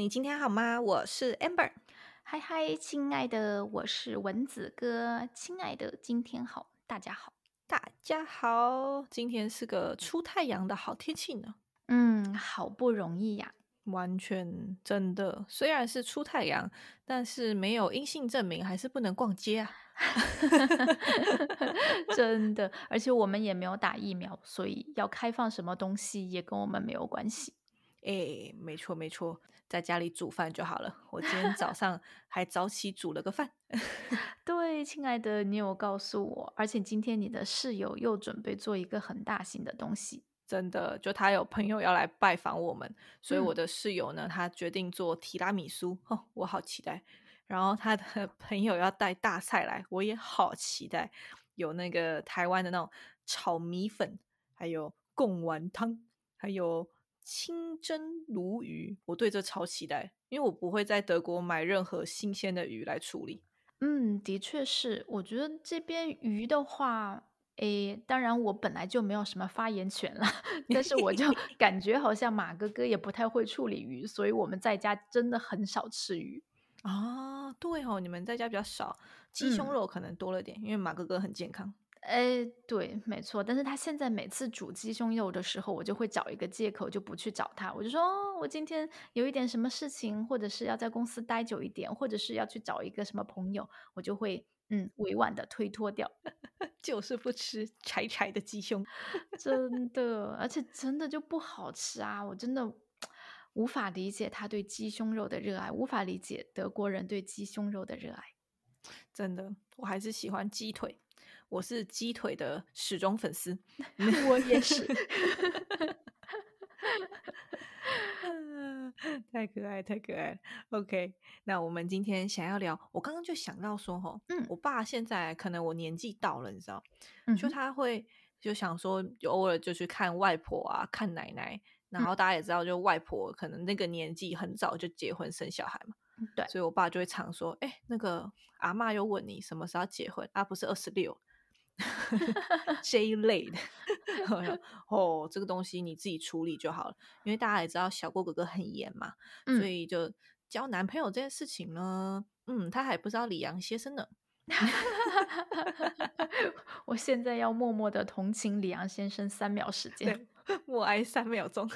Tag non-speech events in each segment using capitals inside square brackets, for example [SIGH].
你今天好吗？我是 Amber。嗨嗨，亲爱的，我是蚊子哥。亲爱的，今天好，大家好，大家好。今天是个出太阳的好天气呢。嗯，好不容易呀，完全真的。虽然是出太阳，但是没有阴性证明，还是不能逛街啊。[LAUGHS] [LAUGHS] 真的，而且我们也没有打疫苗，所以要开放什么东西也跟我们没有关系。哎，没错没错，在家里煮饭就好了。我今天早上还早起煮了个饭。[LAUGHS] 对，亲爱的，你有告诉我，而且今天你的室友又准备做一个很大型的东西。真的，就他有朋友要来拜访我们，所以我的室友呢，他决定做提拉米苏。哦，我好期待。然后他的 [LAUGHS] 朋友要带大菜来，我也好期待。有那个台湾的那种炒米粉，还有贡丸汤，还有。清蒸鲈鱼，我对这超期待，因为我不会在德国买任何新鲜的鱼来处理。嗯，的确是，我觉得这边鱼的话，诶，当然我本来就没有什么发言权了，但是我就 [LAUGHS] 感觉好像马哥哥也不太会处理鱼，所以我们在家真的很少吃鱼啊。对哦，你们在家比较少，鸡胸肉可能多了点，因为马哥哥很健康。哎，对，没错。但是他现在每次煮鸡胸肉的时候，我就会找一个借口，就不去找他。我就说，哦，我今天有一点什么事情，或者是要在公司待久一点，或者是要去找一个什么朋友，我就会嗯委婉的推脱掉，[LAUGHS] 就是不吃柴柴的鸡胸，[LAUGHS] 真的，而且真的就不好吃啊！我真的无法理解他对鸡胸肉的热爱，无法理解德国人对鸡胸肉的热爱。真的，我还是喜欢鸡腿。我是鸡腿的始终粉丝，[LAUGHS] 我也是，[LAUGHS] 太可爱，太可爱。了。OK，那我们今天想要聊，我刚刚就想到说，哈，嗯，我爸现在可能我年纪到了，你知道，就他会就想说，偶尔就去看外婆啊，看奶奶，然后大家也知道，就外婆可能那个年纪很早就结婚生小孩嘛，对，所以我爸就会常说，哎，那个阿妈又问你什么时候结婚，啊，不是二十六。[LAUGHS] 这一类的 [LAUGHS] 哦，这个东西你自己处理就好了，因为大家也知道小郭哥哥很严嘛，所以就交男朋友这件事情呢，嗯，他还不知道李阳先生呢。[LAUGHS] 我现在要默默的同情李阳先生三秒时间，默哀三秒钟。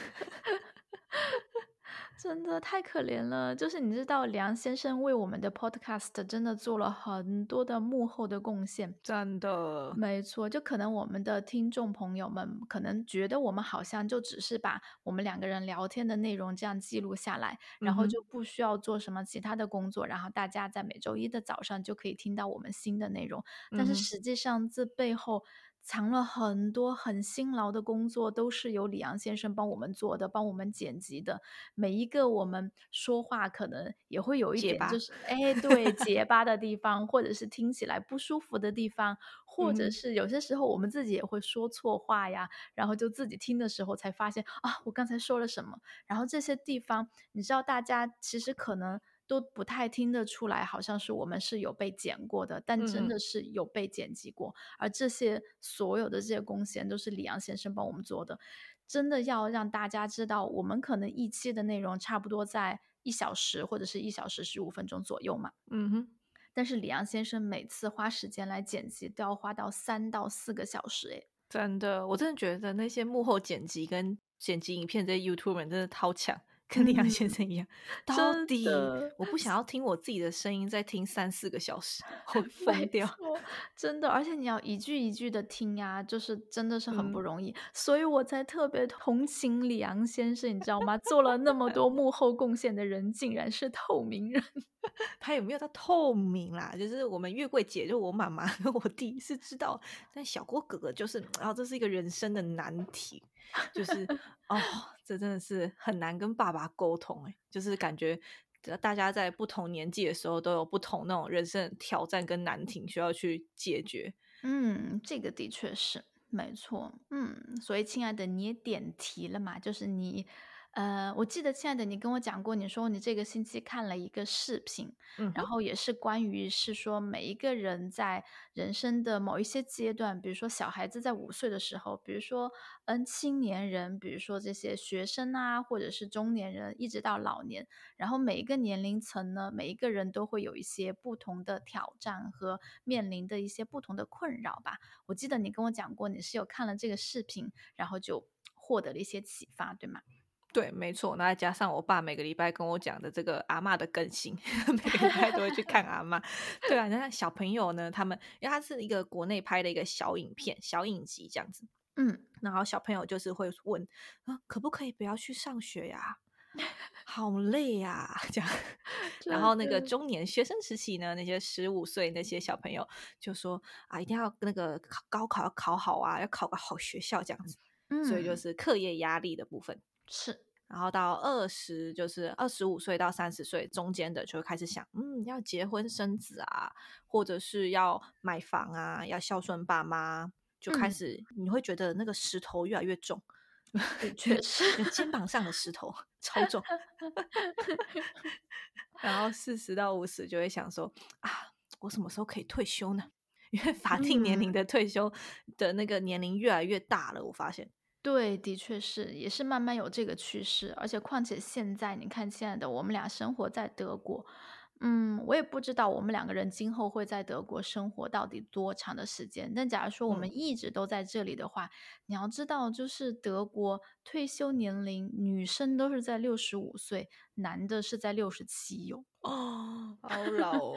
真的太可怜了，就是你知道梁先生为我们的 podcast 真的做了很多的幕后的贡献，真的没错。就可能我们的听众朋友们可能觉得我们好像就只是把我们两个人聊天的内容这样记录下来，然后就不需要做什么其他的工作，然后大家在每周一的早上就可以听到我们新的内容。但是实际上这背后。藏了很多很辛劳的工作，都是由李阳先生帮我们做的，帮我们剪辑的。每一个我们说话可能也会有一点，就是哎，对结巴的地方，或者是听起来不舒服的地方，或者是有些时候我们自己也会说错话呀，然后就自己听的时候才发现啊，我刚才说了什么。然后这些地方，你知道，大家其实可能。都不太听得出来，好像是我们是有被剪过的，但真的是有被剪辑过。而这些所有的这些贡献都是李阳先生帮我们做的。真的要让大家知道，我们可能一期的内容差不多在一小时或者是一小时十五分钟左右嘛。嗯哼。但是李阳先生每次花时间来剪辑，都要花到三到四个小时。诶，真的，我真的觉得那些幕后剪辑跟剪辑影片这些 YouTube 真的超强。跟李阳先生一样，到底我不想要 [LAUGHS] 听我自己的声音，再听三四个小时，会 [LAUGHS] 疯掉。真的，而且你要一句一句的听呀，就是真的是很不容易。所以我才特别同情李阳先生，你知道吗？做了那么多幕后贡献的人，竟然是透明人。[LAUGHS] 他有没有到透明啦？就是我们月桂姐，就我妈妈跟我弟是知道，但小郭哥哥就是，然后这是一个人生的难题，就是哦，这真的是很难跟爸爸沟通哎，就是感觉大家在不同年纪的时候都有不同那种人生挑战跟难题需要去解决。嗯，这个的确是没错。嗯，所以亲爱的，你也点题了嘛？就是你。呃，我记得亲爱的，你跟我讲过，你说你这个星期看了一个视频，嗯，然后也是关于是说每一个人在人生的某一些阶段，比如说小孩子在五岁的时候，比如说嗯青年人，比如说这些学生啊，或者是中年人，一直到老年，然后每一个年龄层呢，每一个人都会有一些不同的挑战和面临的一些不同的困扰吧。我记得你跟我讲过，你是有看了这个视频，然后就获得了一些启发，对吗？对，没错。那再加上我爸每个礼拜跟我讲的这个阿嬷的更新，[LAUGHS] 每个礼拜都会去看阿嬷。对啊，那小朋友呢，他们因为他是一个国内拍的一个小影片、小影集这样子，嗯，然后小朋友就是会问啊，可不可以不要去上学呀？[LAUGHS] 好累呀，这样。[LAUGHS] 然后那个中年学生时期呢，那些十五岁那些小朋友就说啊，一定要那个考高考要考好啊，要考个好学校这样子。嗯所以就嗯，是课业压力的部分。是，然后到二十，就是二十五岁到三十岁中间的，就会开始想，嗯，要结婚生子啊，或者是要买房啊，要孝顺爸妈，就开嗯，始你会觉得那个石头越来越重，[LAUGHS] 的确实，肩膀上的石头超重。[LAUGHS] 然后四十到五十就会想说，啊，我什么时候可以退休呢？[LAUGHS] 因为法定年龄嗯。的退休的那个年龄越来越大了，我发现。对，的确是，也是慢慢有这个趋势，而且况且现在你看，亲爱的，我们俩生活在德国，嗯，我也不知道我们两个人今后会在德国生活到底多长的时间。但假如说我们嗯，一直都在这里的话，你要知道，就是德国退休年龄，女生都是在六十五岁，男的是在六十七哟，哦，好老哦，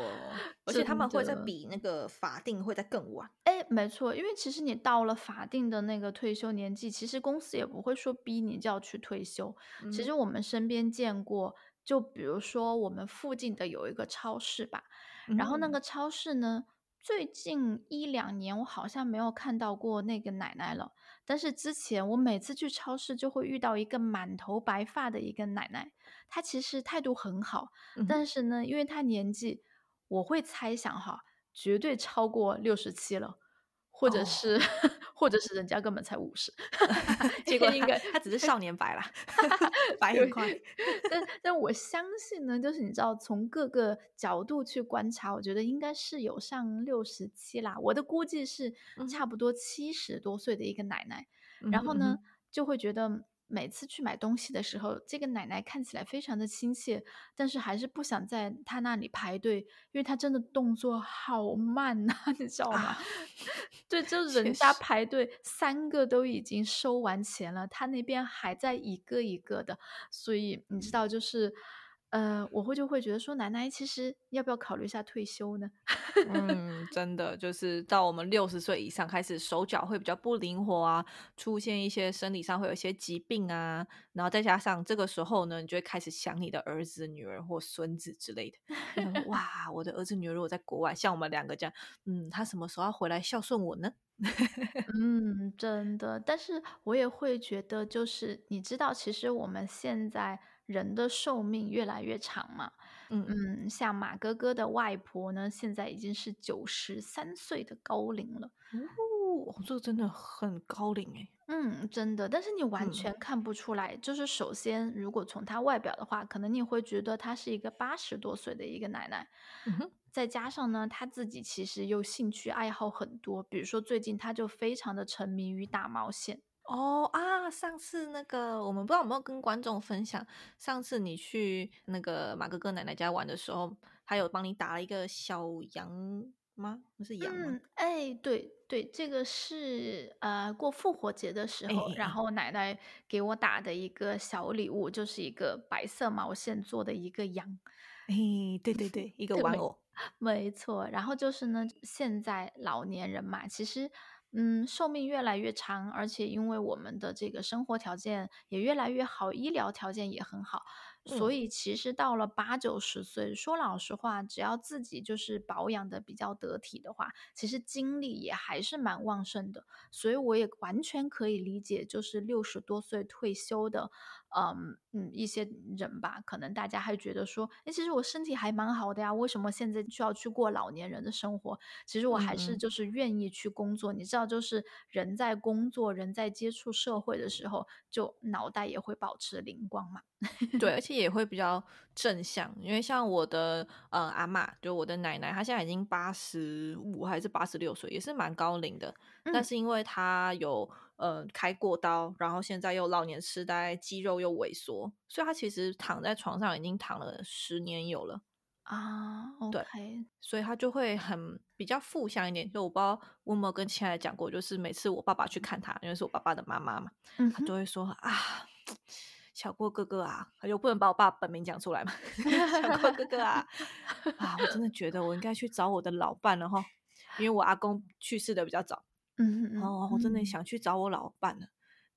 而且他们会在。比那个法定会在更晚。哎，没错，因为其实你到了法定的那个退休年纪，其实公司也不会说逼你就要去退休。其嗯实我们身边见过，就比如说我们附近的有一个超市吧，然后那嗯，个超市呢，最近一两年我好像没有看到过那个奶奶了，但是之前我每次去超市就会遇到一个满头白发的一个奶奶，她其实态度很好，嗯，但是呢，因为他年纪，我会猜想哈。绝对超过六十七了，或者哦，是 [LAUGHS] 或者是人家根本才五十，[LAUGHS] 结果应该他只是少年白了，[LAUGHS] 白很对，快。但但我相信呢，就是你知道从各个角度去观察，我觉得应该是有上六十七啦，我的估计是差不多七十多岁的一个奶奶。嗯然后呢，嗯，就会觉得每次去买东西的时候，这个奶奶看起来非常的亲切，但是还是不想在她那里排队，因为她真的动作好慢呐，[LAUGHS] 你知道吗？啊，[LAUGHS] 对，就是人家，排队三个都已经收完钱了，她那边还在一个一个的，所以你知道，就是呃，我会就会觉得说，奶奶其实要不要考虑一下退休呢？[LAUGHS] 嗯，真的就是到我们六十岁以上，开始手脚会比较不灵活啊，出现一些生理上会有一些疾病啊，然后再加上这个时候呢，你就会开始想你的儿子、女儿或孙子之类的，[LAUGHS] 哇，我的儿子、女儿如果在国外，像我们两个这样，嗯，他什么时候要回来孝顺我呢？[LAUGHS] 嗯，真的，但是我也会觉得，就是你知道，其实我们现在人的寿命越来越长嘛。嗯，嗯，像马哥哥的外婆呢，现在已经是九十三岁的高龄了。哦，这个真的很高龄诶。嗯，真的，但是你完嗯全看不出来。就是首先，如果从她外表的话，可能你会觉得她是一个八十多岁的一个奶奶。嗯，再加上呢，她自己其实又兴趣爱好很多，比如说最近她就非常的沉迷于打毛线。哦啊，上次那个我们不知道有没有跟观众分享，上次你去那个马哥哥奶奶家玩的时候，他有帮你打了一个小羊吗？不是羊吗？嗯，哎，对对，这个是呃过复活节的时候，哎哎哎然后奶奶给我打的一个小礼物，就是一个白色毛线做的一个羊。哎，对对对，一个玩偶。没错，然后就是呢，现在老年人嘛，其实，嗯，寿命越来越长，而且因为我们的这个生活条件也越来越好，医疗条件也很好，所嗯，以其实到了八九十岁，说老实话，只要自己就是保养的比较得体的话，其实精力也还是蛮旺盛的。所以我也完全可以理解，就是六十多岁退休的，嗯嗯一些人吧，可能大家还觉得说，哎，其实我身体还蛮好的呀，为什么现在需要去过老年人的生活？其实我还是就是愿意去工作。你知道，就是人在工作，人在接触社会的时候，就脑袋也会保持灵光嘛。对，而且也会比较正向，因为像我的呃阿妈，就我的奶奶，她现在已经八十五还是八十六岁，也是蛮高龄的。但是因为她有呃开过刀，然后现在又老年痴呆，肌肉又萎缩，所以她其实躺在床上已经躺了十年有了啊。对，所以她就会很比较负向一点。就我不知道我有没有跟亲爱的讲过，就是每次我爸爸去看她，因为是我爸爸的妈妈嘛，她就会说啊。小郭哥哥啊，就不能把我爸本名讲出来嘛。[LAUGHS] 小郭哥哥啊，啊，我真的觉得我应该去找我的老伴了哈，因为我阿公去世的比较早。嗯嗯哦，我真的想去找我老伴了。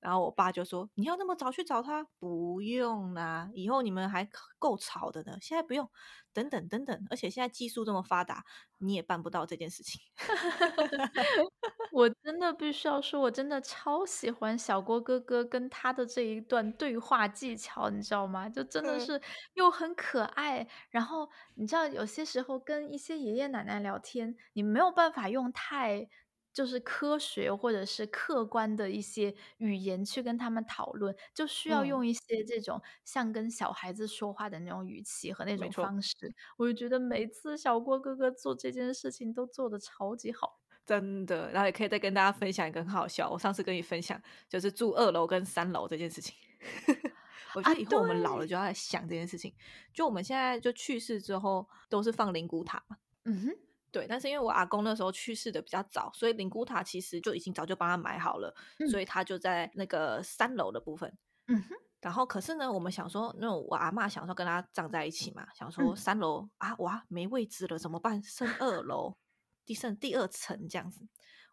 然后我爸就说：“你要那么早去找他？不用啦，以后你们还够吵的呢。现在不用，等等等等。而且现在技术这么发达，你也办不到这件事情。[LAUGHS] ”我真的必须要说，我真的超喜欢小郭哥哥跟他的这一段对话技巧，你知道吗？就真的是又很可爱。然后你知道，有些时候跟一些爷爷奶奶聊天，你没有办法用太。就是科学或者是客观的一些语言去跟他们讨论，就需要用一些这种像跟小孩子说话的那种语气和那种方式。我就觉得每次小郭哥哥做这件事情都做的超级好，真的。然后也可以再跟大家分享一个很好笑，我上次跟你分享就是住二楼跟三楼这件事情。[LAUGHS] 我觉得以后我们老了就要来想这件事情。就我们现在就去世之后都是放灵骨塔嘛，嗯哼。对，但是因为我阿公那时候去世的比较早，所以灵骨塔其实就已经早就帮他买好了，所以他就在那个三楼的部分。嗯哼。然后可是呢，我们想说，那我阿妈想说跟他葬在一起嘛，想说三楼啊，哇，没位置了，怎么办？升二楼，第剩第二层这样子。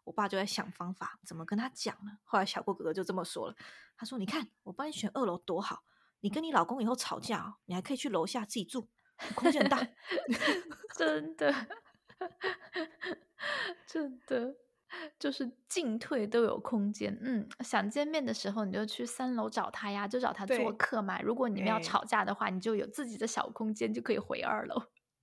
我爸就在想方法，怎么跟他讲呢？后来小郭哥哥就这么说了，他说：“你看，我帮你选二楼多好，你跟你老公以后吵架，你还可以去楼下自己住，空间很大。[LAUGHS] ”真的。[LAUGHS] 真的，就是进退都有空间。嗯，想见面的时候，你就去三楼找他呀，就找他做客嘛。如果你们要吵架的话，你就有自己的小空间，就可以回二楼。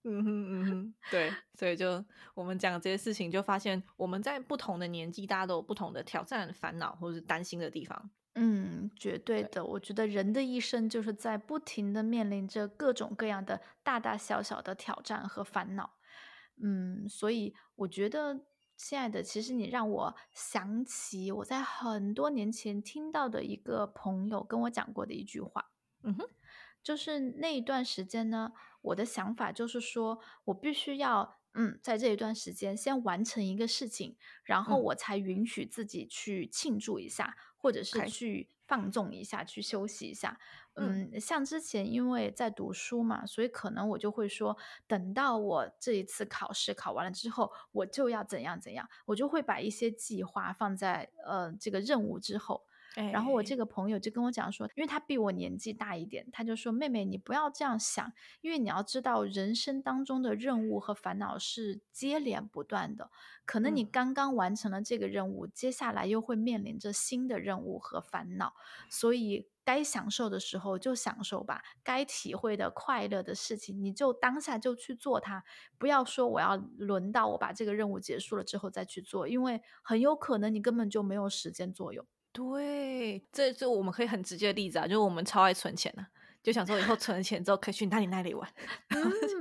嗯哼嗯哼，对，所以就我们讲这些事情，就发现我们在不同的年纪，大家都有不同的挑战、烦恼或者是担心的地方。嗯，绝对的。我觉得人的一生就是在不停的面临着各种各样的大大小小的挑战和烦恼。嗯，所以我觉得，亲爱的，其实你让我想起我在很多年前听到的一个朋友跟我讲过的一句话。嗯哼，就是那一段时间呢，我的想法就是说，我必须要，嗯，在这一段时间先完成一个事情，然后我才允许自己去庆祝一下，或者是去放纵一下，去休息一下。嗯，像之前因为在读书嘛，所以可能我就会说，等到我这一次考试考完了之后，我就要怎样怎样，我就会把一些计划放在呃这个任务之后。然后我这个朋友就跟我讲说，因为他比我年纪大一点，他就说：“妹妹，你不要这样想，因为你要知道，人生当中的任务和烦恼是接连不断的。可能你刚刚完成了这个任务，接下来又会面临着新的任务和烦恼，所以。”该享受的时候就享受吧，该体会的快乐的事情，你就当下就去做它，不要说我要轮到我把这个任务结束了之后再去做，因为很有可能你根本就没有时间作用。对，这这我们可以很直接的例子啊，就是我们超爱存钱的。就想说以后存了钱之后可以去哪里哪里玩，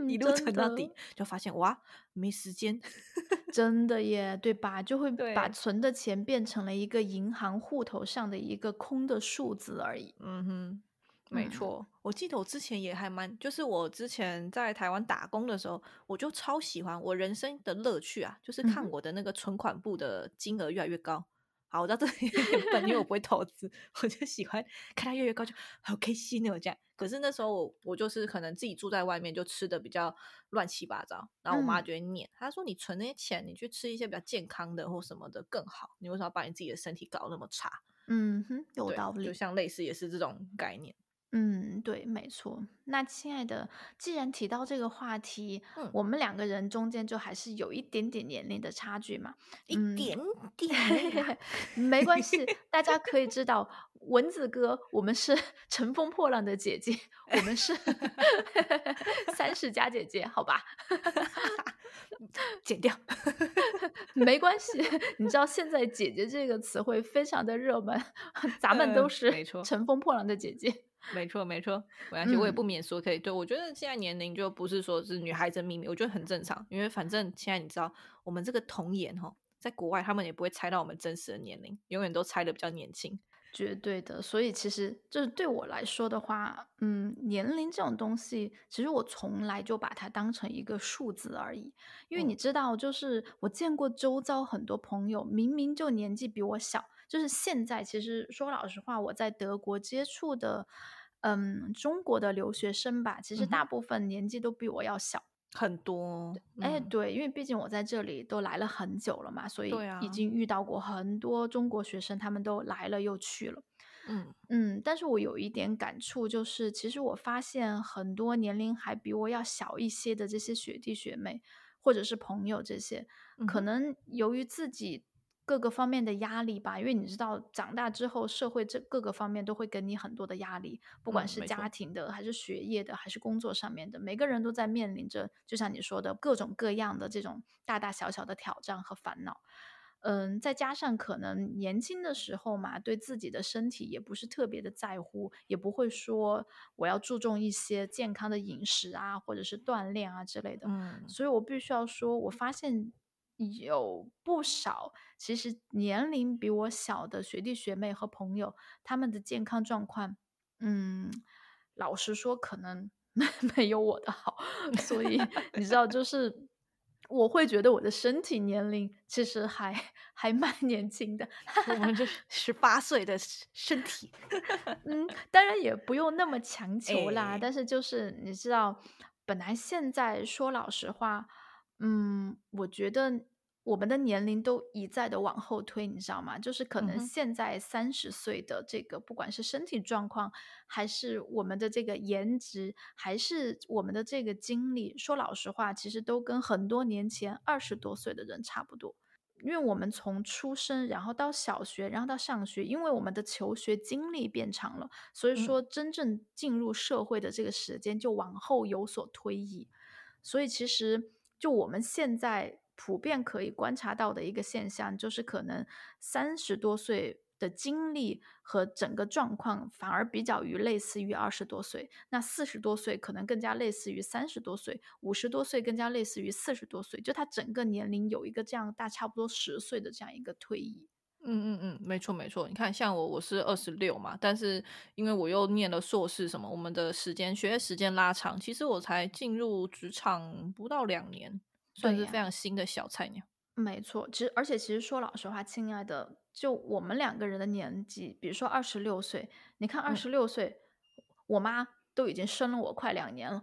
一路存到底，就发现哇没时间，[LAUGHS] 真的耶，对吧？就会把存的钱变成了一个银行户头上的一个空的数字而已。嗯哼，没错。我记得我之前也还蛮，就是我之前在台湾打工的时候，我就超喜欢我人生的乐趣啊，就是看我的那个存款簿的金额越来越高。好，我知道这里 [LAUGHS] 有点笨，因为我不会投资，我就喜欢看它越越高，就好开心哦。这样，可是那时候我我就是可能自己住在外面，就吃的比较乱七八糟，然后我妈就会念，她说：“你存那些钱，你去吃一些比较健康的或什么的更好，你为什么要把你自己的身体搞那么差？”嗯哼，有道理，就像类似也是这种概念。嗯，对，没错。那亲爱的，既然提到这个话题，嗯，我们两个人中间就还是有一点点年龄的差距嘛。一嗯，点点，[LAUGHS] 没关系，大家可以知道，蚊子哥，我们是 [LAUGHS] 乘风破浪的姐姐，我们是 [LAUGHS] 三十加姐姐，好吧？剪掉。没关系，你知道现在“姐姐”这个词汇非常的热门，咱们都嗯是乘风破浪的姐姐。没错，没错，没关系，我也嗯不免说可以。对我觉得现在年龄就不是说是女孩子的秘密，我觉得很正常，因为反正现在你知道，我们这个童颜哈，在国外他们也不会猜到我们真实的年龄，永远都猜的比较年轻。绝对的，所以其实就是对我来说的话，嗯，年龄这种东西，其实我从来就把它当成一个数字而已。因为你嗯知道，就是我见过周遭很多朋友，明明就年纪比我小，就是现在其实说老实话，我在德国接触的，嗯，中国的留学生吧，其实大部分年纪都比我要小。很多，哎，嗯，对，因为毕竟我在这里都来了很久了嘛，所以已经遇到过很多中国学生，他们都来了又去了。嗯。嗯，但是我有一点感触，就是其实我发现很多年龄还比我要小一些的这些学弟学妹，或者是朋友这些，可能由于自己各个方面的压力吧，因为你知道，长大之后社会这各个方面都会给你很多的压力，不管是家庭的，还是学业的，还是工作上面的，每个人都在面临着，就像你说的各种各样的这种大大小小的挑战和烦恼。嗯，再加上可能年轻的时候嘛，对自己的身体也不是特别的在乎，也不会说我要注重一些健康的饮食啊，或者是锻炼啊之类的。嗯所以我必须要说，我发现有不少其实年龄比我小的学弟学妹和朋友，他们的健康状况，嗯，老实说，可能没没有我的好。所以 [LAUGHS] 你知道，就是我会觉得我的身体年龄其实还还蛮 [LAUGHS] 年轻的。我们这十八岁的身身体，[LAUGHS] 嗯，当然也不用那么强求啦，哎但是就是你知道，本来现在说老实话，嗯，我觉得我们的年龄都一再的往后推，你知道吗？就是可能嗯哼现在三十岁的这个，不管是身体状况，还是我们的这个颜值，还是我们的这个经历，说老实话，其实都跟很多年前二十多岁的人差不多。因为我们从出生，然后到小学，然后到上学，因为我们的求学经历变长了，所以嗯说真正进入社会的这个时间就往后有所推移。所以其实就我们现在普遍可以观察到的一个现象，就是可能三十多岁的经历和整个状况反而比较于类似于二十多岁，那四十多岁可能更加类似于三十多岁，五十多岁更加类似于四十多岁，就他整个年龄有一个这样大差不多十岁的这样一个推移。嗯嗯嗯，没错没错。你看，像我我是二十六嘛，但是因为我又念了硕士，什么我们的时间学业时间拉长，其实我才进入职场不到两年，算是非常新的小菜鸟。没错，其实而且其实说老实话，亲爱的，就我们两个人的年纪，比如说二十六岁，你看二嗯十六岁，我妈都已经生了我快两年了，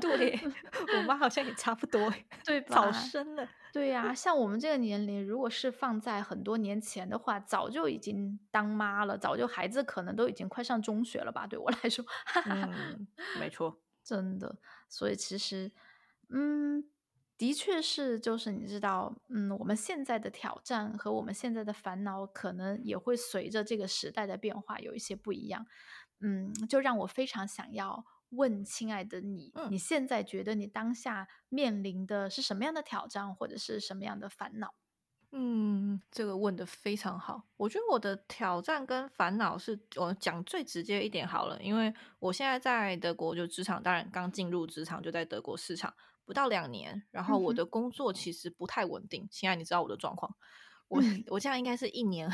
对，[LAUGHS] 我妈好像也差不多欸，[LAUGHS] 对早？生了。对呀，像我们这个年龄，如果是放在很多年前的话，早就已经当妈了，早就孩子可能都已经快上中学了吧？对我来说，嗯，没错。[LAUGHS] 真的。所以其实，嗯，的确是，就是你知道，嗯，我们现在的挑战和我们现在的烦恼，可能也会随着这个时代的变化有一些不一样。嗯，就让我非常想要问亲爱的你，嗯你现在觉得你当下面临的是什么样的挑战，或者是什么样的烦恼？嗯，这个问的非常好。我觉得我的挑战跟烦恼是，我讲最直接一点好了，因为我现在在德国就职场，当然刚进入职场就在德国市场不到两年，然后我的工作其实不太稳定。现在你知道我的状况，我嗯我这样应该是一年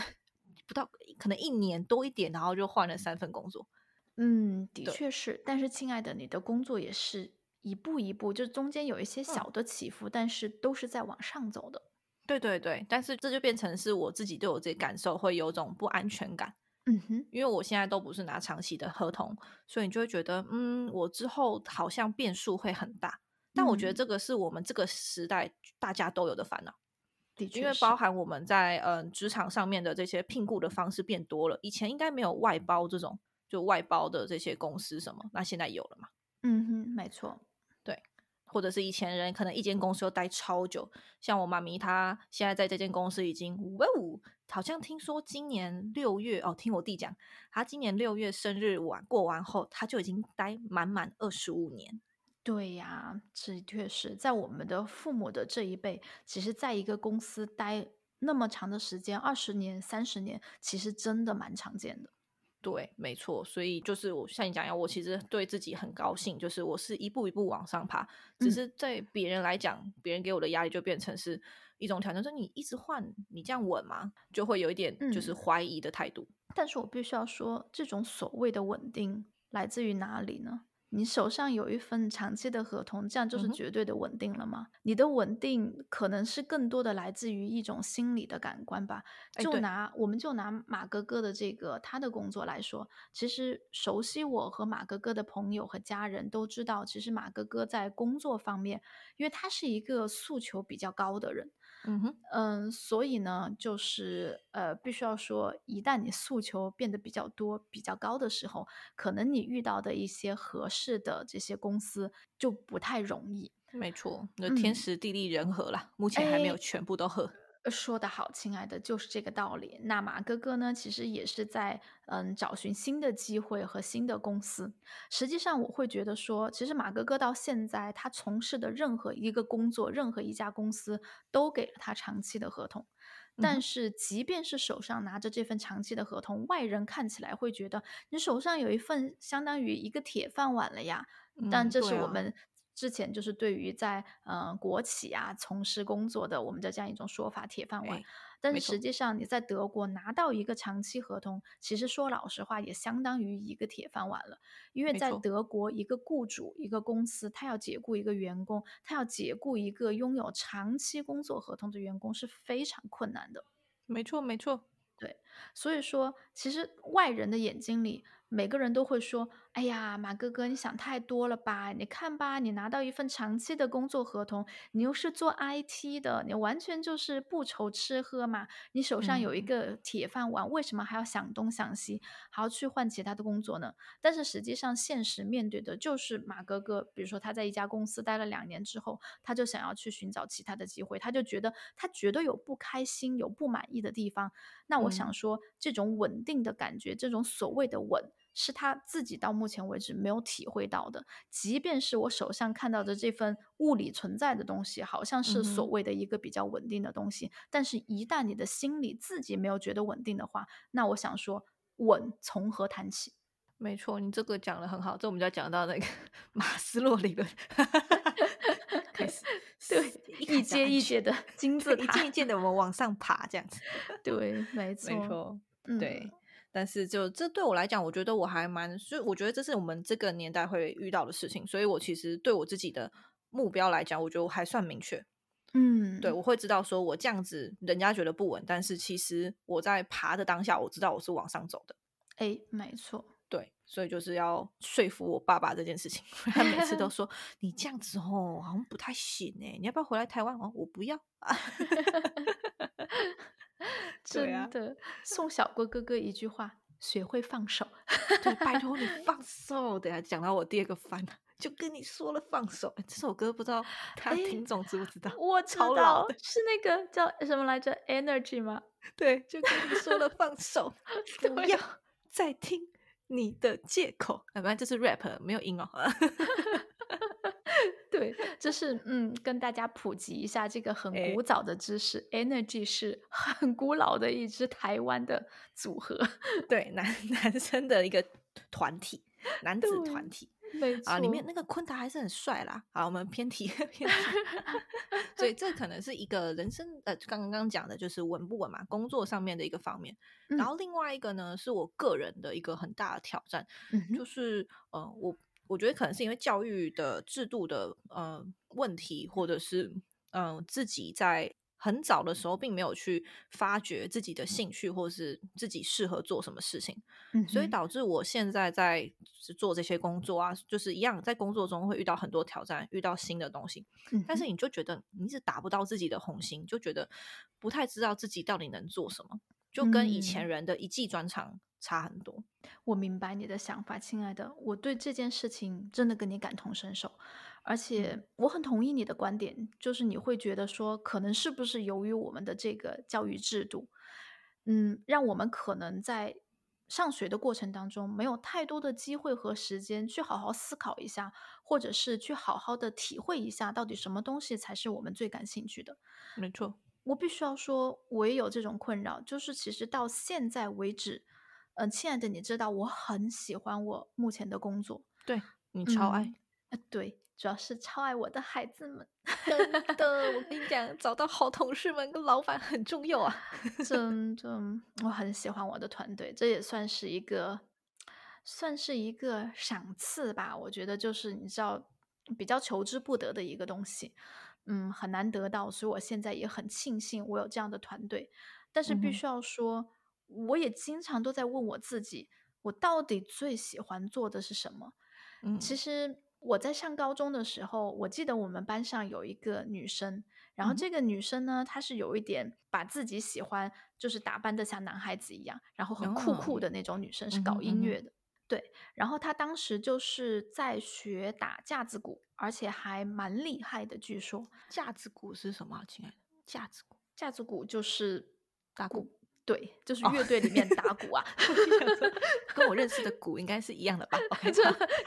不到，可能一年多一点，然后就换了三份工作。嗯，的确是。但是，亲爱的，你的工作也是一步一步，就中间有一些小的起伏，但是都是在往上走的。对对对，但是这就变成是我自己对我自己感受会有种不安全感。嗯哼，因为我现在都不是拿长期的合同，所以你就会觉得，嗯，我之后好像变数会很大。但我觉得嗯这个是我们这个时代大家都有的烦恼，因为包含我们在嗯、呃职场上面的这些聘雇的方式变多了，以前应该没有外包这种，就外包的这些公司什么，那现在有了嘛？嗯哼，没错。对或者是以前人可能一间公司要待超久，像我妈咪，她现在在这间公司已经哇哦，好像听说今年六月哦，听我弟讲，他今年六月生日晚过完后，他就已经待满满二十五年。对呀，这确实在我们的父母的这一辈，其实在一个公司待那么长的时间，二十年、三十年，其实真的蛮常见的。对，没错，所以就是我像你讲一样，我其实对自己很高兴，就是我是一步一步往上爬，只是在别人来讲，别人给我的压力就变成是一种挑战，说你一直换，你这样稳吗？就会有一点就是怀疑的态度。但是我必须要说，这种所谓的稳定来自于哪里呢？你手上有一份长期的合同，这样就是绝对的稳定了吗？你的稳定可能是更多的来自于一种心理的感官吧。就拿我们就拿马哥哥的这个他的工作来说，其实熟悉我和马哥哥的朋友和家人都知道，其实马哥哥在工作方面，因为他是一个诉求比较高的人。嗯哼，嗯，所以呢，就是呃，必须要说，一旦你诉求变得比较多、比较高的时候，可能你遇到的一些合适的这些公司就不太容易。没错，那天时地利人和啦，目前还没有全部都合。说得好，亲爱的，就是这个道理。那马哥哥呢，其实也是在嗯找寻新的机会和新的公司。实际上，我会觉得说，其实马哥哥到现在他从事的任何一个工作，任何一家公司都给了他长期的合同。但是，即便是手上拿着这份长期的合同，外人看起来会觉得你手上有一份相当于一个铁饭碗了呀。但这是我们。之前就是对于在嗯国企啊从事工作的我们的这样一种说法铁饭碗，但是实际上你在德国拿到一个长期合同，其实说老实话也相当于一个铁饭碗了，因为在德国一个雇主一个公司他要解雇一个员工，他要解雇一个拥有长期工作合同的员工是非常困难的。没错，没错，对，所以说其实外人的眼睛里。每个人都会说：“哎呀，马哥哥，你想太多了吧？你看吧，你拿到一份长期的工作合同，你又是做 IT 的，你完全就是不愁吃喝嘛。你手上有一个铁饭碗，为什么还要想东想西，还要去换其他的工作呢？但是实际上，现实面对的就是马哥哥。比如说，他在一家公司待了两年之后，他就想要去寻找其他的机会，他就觉得他觉得有不开心、有不满意的地方。那我想说，这种稳定的感觉，这种所谓的稳。”是他自己到目前为止没有体会到的，即便是我手上看到的这份物理存在的东西，好像是所谓的一个比较稳定的东西，但是一旦你的心里自己没有觉得稳定的话，那我想说，稳从何谈起？没错，你这个讲的很好，这我们就要讲到那个 [LAUGHS] 马斯洛理论，[LAUGHS] 开始 [LAUGHS] 对一阶一阶的金字塔，一件一件的我们往上爬，这样子，对，没错，没错，对。但是，就这对我来讲，我觉得我还蛮，所以我觉得这是我们这个年代会遇到的事情。所以我其实对我自己的目标来讲，我觉得我还算明确。嗯，对，我会知道说我这样子，人家觉得不稳，但是其实我在爬的当下，我知道我是往上走的。哎，没错，对，所以就是要说服我爸爸这件事情。[LAUGHS] 他每次都说 [LAUGHS] 你这样子哦，好像不太行哎，你要不要回来台湾哦？我不要。[LAUGHS] [LAUGHS] 真的，送小郭哥哥一句话：学会放手。对，拜托你 [LAUGHS] 放手。等下讲到我第二个番，就跟你说了放手。这首歌不知道他听众知不知道？我知道，是那个叫什么来着？Energy 吗？[LAUGHS] 对，就跟你说了放手，不要再听你的借口。要不然这是 rap，没有音哦。[LAUGHS] 对，这是嗯，跟大家普及一下这个很古早的知识。Energy 是 [LAUGHS] 很古老的一支台湾的组合，对，男 [LAUGHS] 男生的一个团体，男子团体。啊，里面那个昆达还是很帅啦。好，我们偏题偏题。所以这可能是一个人生呃，刚刚讲的就是稳不稳嘛，工作上面的一个方面。然后另外一个呢，是我个人的一个很大的挑战，就是呃，我。我觉得可能是因为教育的制度的呃问题，或者是嗯自己在很早的时候并没有去发掘自己的兴趣，或者是自己适合做什么事情，所以导致我现在在做这些工作啊，就是一样在工作中会遇到很多挑战，遇到新的东西，但是你就觉得你是达不到自己的红心，就觉得不太知道自己到底能做什么。就跟以前人的一技专长差很多。我明白你的想法，亲爱的，我对这件事情真的跟你感同身受，而且我很同意你的观点，就是你会觉得说，可能是不是由于我们的这个教育制度，嗯，让我们可能在上学的过程当中没有太多的机会和时间去好好思考一下，或者是去好好的体会一下，到底什么东西才是我们最感兴趣的。没错，我必须要说，我也有这种困扰，就是其实到现在为止。嗯，亲爱的，你知道我很喜欢我目前的工作，对你超爱，啊，对，主要是超爱我的孩子们，真的，我跟你 [LAUGHS] 讲，找到好同事们跟老板很重要啊，[LAUGHS] 真的，我很喜欢我的团队，这也算是一个，算是一个赏赐吧，我觉得就是你知道，比较求之不得的一个东西，嗯，很难得到，所以我现在也很庆幸我有这样的团队，但是必须要说。我也经常都在问我自己，我到底最喜欢做的是什么？嗯，其实我在上高中的时候，我记得我们班上有一个女生，然后这个女生呢，她是有一点把自己喜欢就是打扮的像男孩子一样，然后很酷酷的那种女生，是搞音乐的。对，然后他当时就是在学打架子鼓，而且还蛮厉害的。据说架子鼓是什么，亲爱的？架子鼓，架子鼓就是打鼓。对，就是乐队里面打鼓啊，[LAUGHS] 跟我认识的鼓应该是一样的吧？[LAUGHS] OK，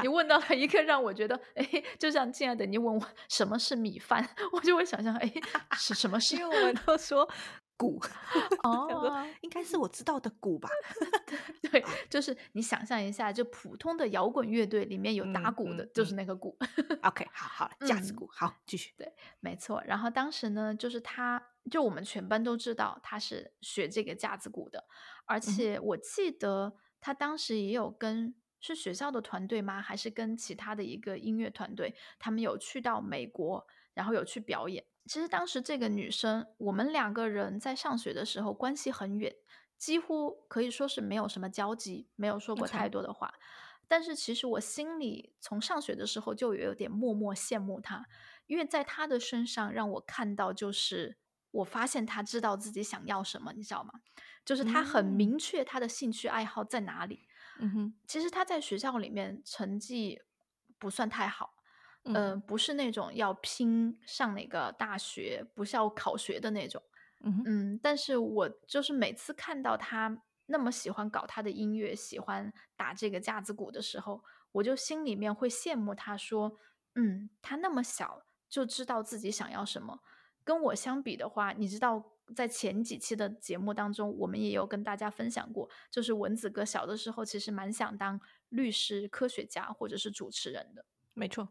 你问到了一个让我觉得，哎，就像亲爱的，你问我什么是米饭，[LAUGHS] 我就会想象，哎，是什么？因为我们都说。鼓 [LAUGHS] 哦，应该是我知道的鼓吧？[LAUGHS] [LAUGHS] 对，就是你想象一下，就普通的摇滚乐队里面有打鼓的，就是那个鼓。OK，好好，架子鼓，好，继续。对，没错。然后当时呢，就是他，就我们全班都知道他是学这个架子鼓的，而且我记得他当时也有跟是学校的团队吗？还是跟其他的一个音乐团队？他们有去到美国，然后有去表演。其实当时这个女生，我们两个人在上学的时候关系很远，几乎可以说是没有什么交集，没有说过太多的话。但是其实我心里从上学的时候就有点默默羡慕她，因为在她的身上让我看到，就是我发现她知道自己想要什么，你知道吗？就是她很明确她的兴趣爱好在哪里。嗯哼，其实她在学校里面成绩不算太好。嗯，不是那种要拼上哪个大学，不是要考学的那种。嗯嗯，但是我就是每次看到他那么喜欢搞他的音乐，喜欢打这个架子鼓的时候，我就心里面会羡慕他，说，嗯，他那么小就知道自己想要什么。跟我相比的话，你知道，在前几期的节目当中，我们也有跟大家分享过，就是蚊子哥小的时候其实蛮想当律师、科学家或者是主持人的。没错。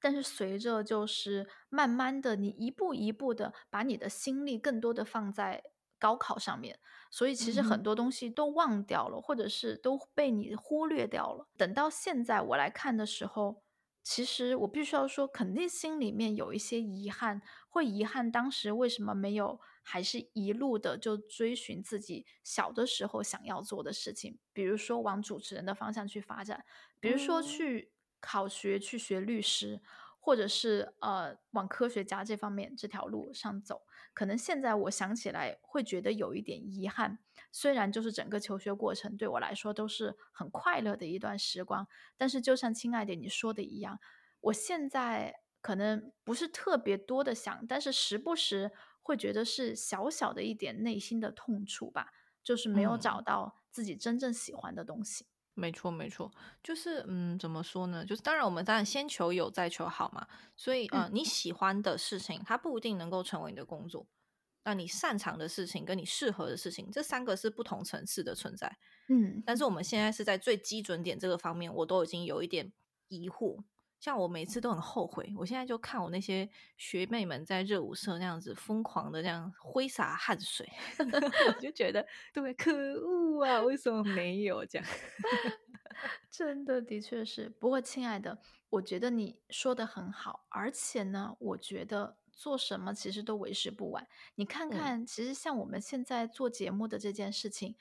但是随着就是慢慢的，你一步一步的把你的心力更多的放在高考上面，所以其实很多东西都忘掉了，或者是都被你忽略掉了。等到现在我来看的时候，其实我必须要说，肯定心里面有一些遗憾，会遗憾当时为什么没有还是一路的就追寻自己小的时候想要做的事情，比如说往主持人的方向去发展，比如说去。考学去学律师，或者是呃往科学家这方面这条路上走，可能现在我想起来会觉得有一点遗憾。虽然就是整个求学过程对我来说都是很快乐的一段时光，但是就像亲爱的你说的一样，我现在可能不是特别多的想，但是时不时会觉得是小小的一点内心的痛楚吧，就是没有找到自己真正喜欢的东西。没错，没错，就是嗯，怎么说呢？就是当然，我们当然先求有，再求好嘛。所以，嗯，你喜欢的事情，它不一定能够成为你的工作。那你擅长的事情，跟你适合的事情，这三个是不同层次的存在。嗯，但是我们现在是在最基准点这个方面，我都已经有一点疑惑。像我每次都很后悔，我现在就看我那些学妹们在热舞社那样子疯狂的这样挥洒汗水，[LAUGHS] 我就觉得对，可恶啊！为什么没有这样？[LAUGHS] 真的，的确是。不过，亲爱的，我觉得你说的很好，而且呢，我觉得做什么其实都为时不晚。你看看，其实像我们现在做节目的这件事情，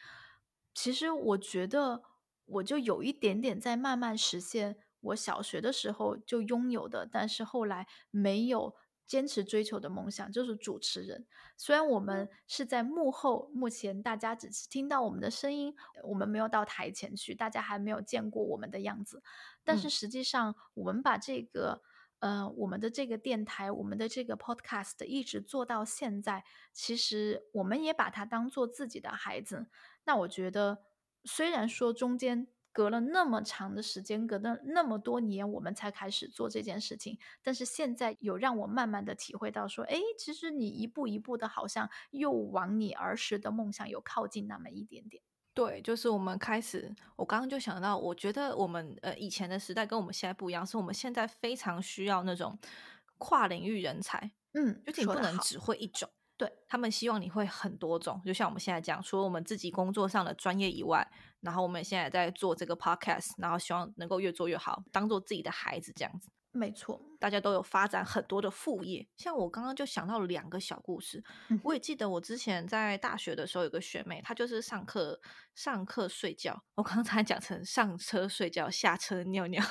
其实我觉得我就有一点点在慢慢实现。我小学的时候就拥有的，但是后来没有坚持追求的梦想，就是主持人。虽然我们是在幕后，目前大家只是听到我们的声音，我们没有到台前去，大家还没有见过我们的样子。但是实际上，我们把这个。呃，我们的这个电台，我们的这个 podcast 一直做到现在，其实我们也把它当做自己的孩子。那我觉得，虽然说中间隔了那么长的时间，隔了那么多年，我们才开始做这件事情，但是现在有让我慢慢的体会到，说，哎，其实你一步一步的，好像又往你儿时的梦想有靠近那么一点点。对，就是我们开始，我刚刚就想到，我觉得我们呃以前的时代跟我们现在不一样，是我们现在非常需要那种跨领域人才，嗯，就你不能只会一种，对他们希望你会很多种，就像我们现在讲，除了我们自己工作上的专业以外，然后我们现在在做这个 podcast，然后希望能够越做越好，当做自己的孩子这样子。没错，大家都有发展很多的副业，像我刚刚就想到两个小故事。我也记得我之前在大学的时候有个学妹，她就是上课上课睡觉，我刚才讲成上车睡觉，下车尿尿，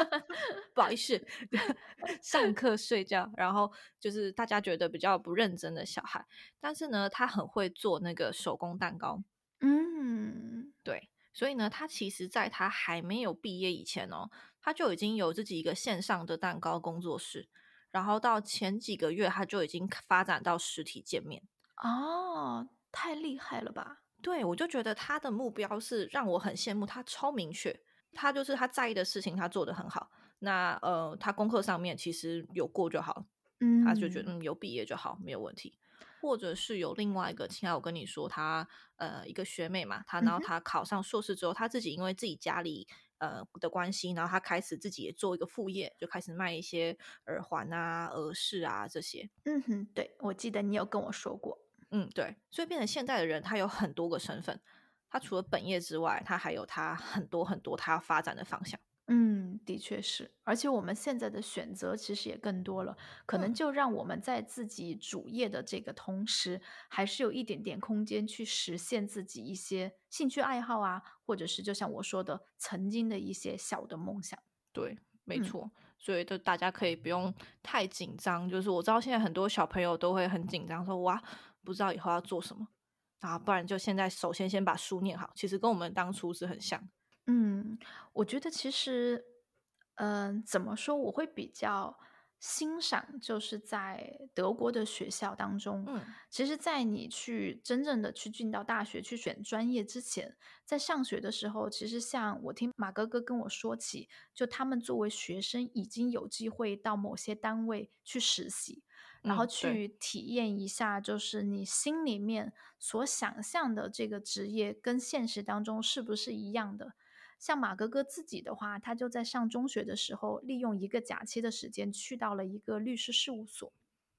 [LAUGHS] 不好意思，[LAUGHS] 上课睡觉，然后就是大家觉得比较不认真的小孩，但是呢，她很会做那个手工蛋糕。嗯，对，所以呢，他其实在他还没有毕业以前哦。他就已经有自己一个线上的蛋糕工作室，然后到前几个月他就已经发展到实体见面哦，太厉害了吧？对我就觉得他的目标是让我很羡慕，他超明确，他就是他在意的事情他做的很好。那呃，他功课上面其实有过就好，嗯，他就觉得嗯有毕业就好，没有问题。或者是有另外一个，亲爱，我跟你说，他呃一个学妹嘛，她然后她考上硕士之后，他自己因为自己家里。呃的关系，然后她开始自己也做一个副业，就开始卖一些耳环啊、耳饰啊这些。嗯哼，对，我记得你有跟我说过。嗯，对，所以变成现在的人，他有很多个身份，他除了本业之外，他还有他很多很多他要发展的方向。嗯，的确是，而且我们现在的选择其实也更多了，可能就让我们在自己主业的这个同时，还是有一点点空间去实现自己一些兴趣爱好啊，或者是就像我说的，曾经的一些小的梦想。对，没错，所以就大家可以不用太紧张。就是我知道现在很多小朋友都会很紧张，说哇，不知道以后要做什么啊，不然就现在首先先把书念好。其实跟我们当初是很像。嗯，我觉得其实，嗯，怎么说？我会比较欣赏，就是在德国的学校当中，嗯，其实，在你去真正的去进到大学去选专业之前，在上学的时候，其实像我听马哥哥跟我说起，就他们作为学生已经有机会到某些单位去实习。然后去体验一下，就是你心里面所想象的这个职业跟现实当中是不是一样的。像马哥哥自己的话，他就在上中学的时候，利用一个假期的时间去到了一个律师事务所。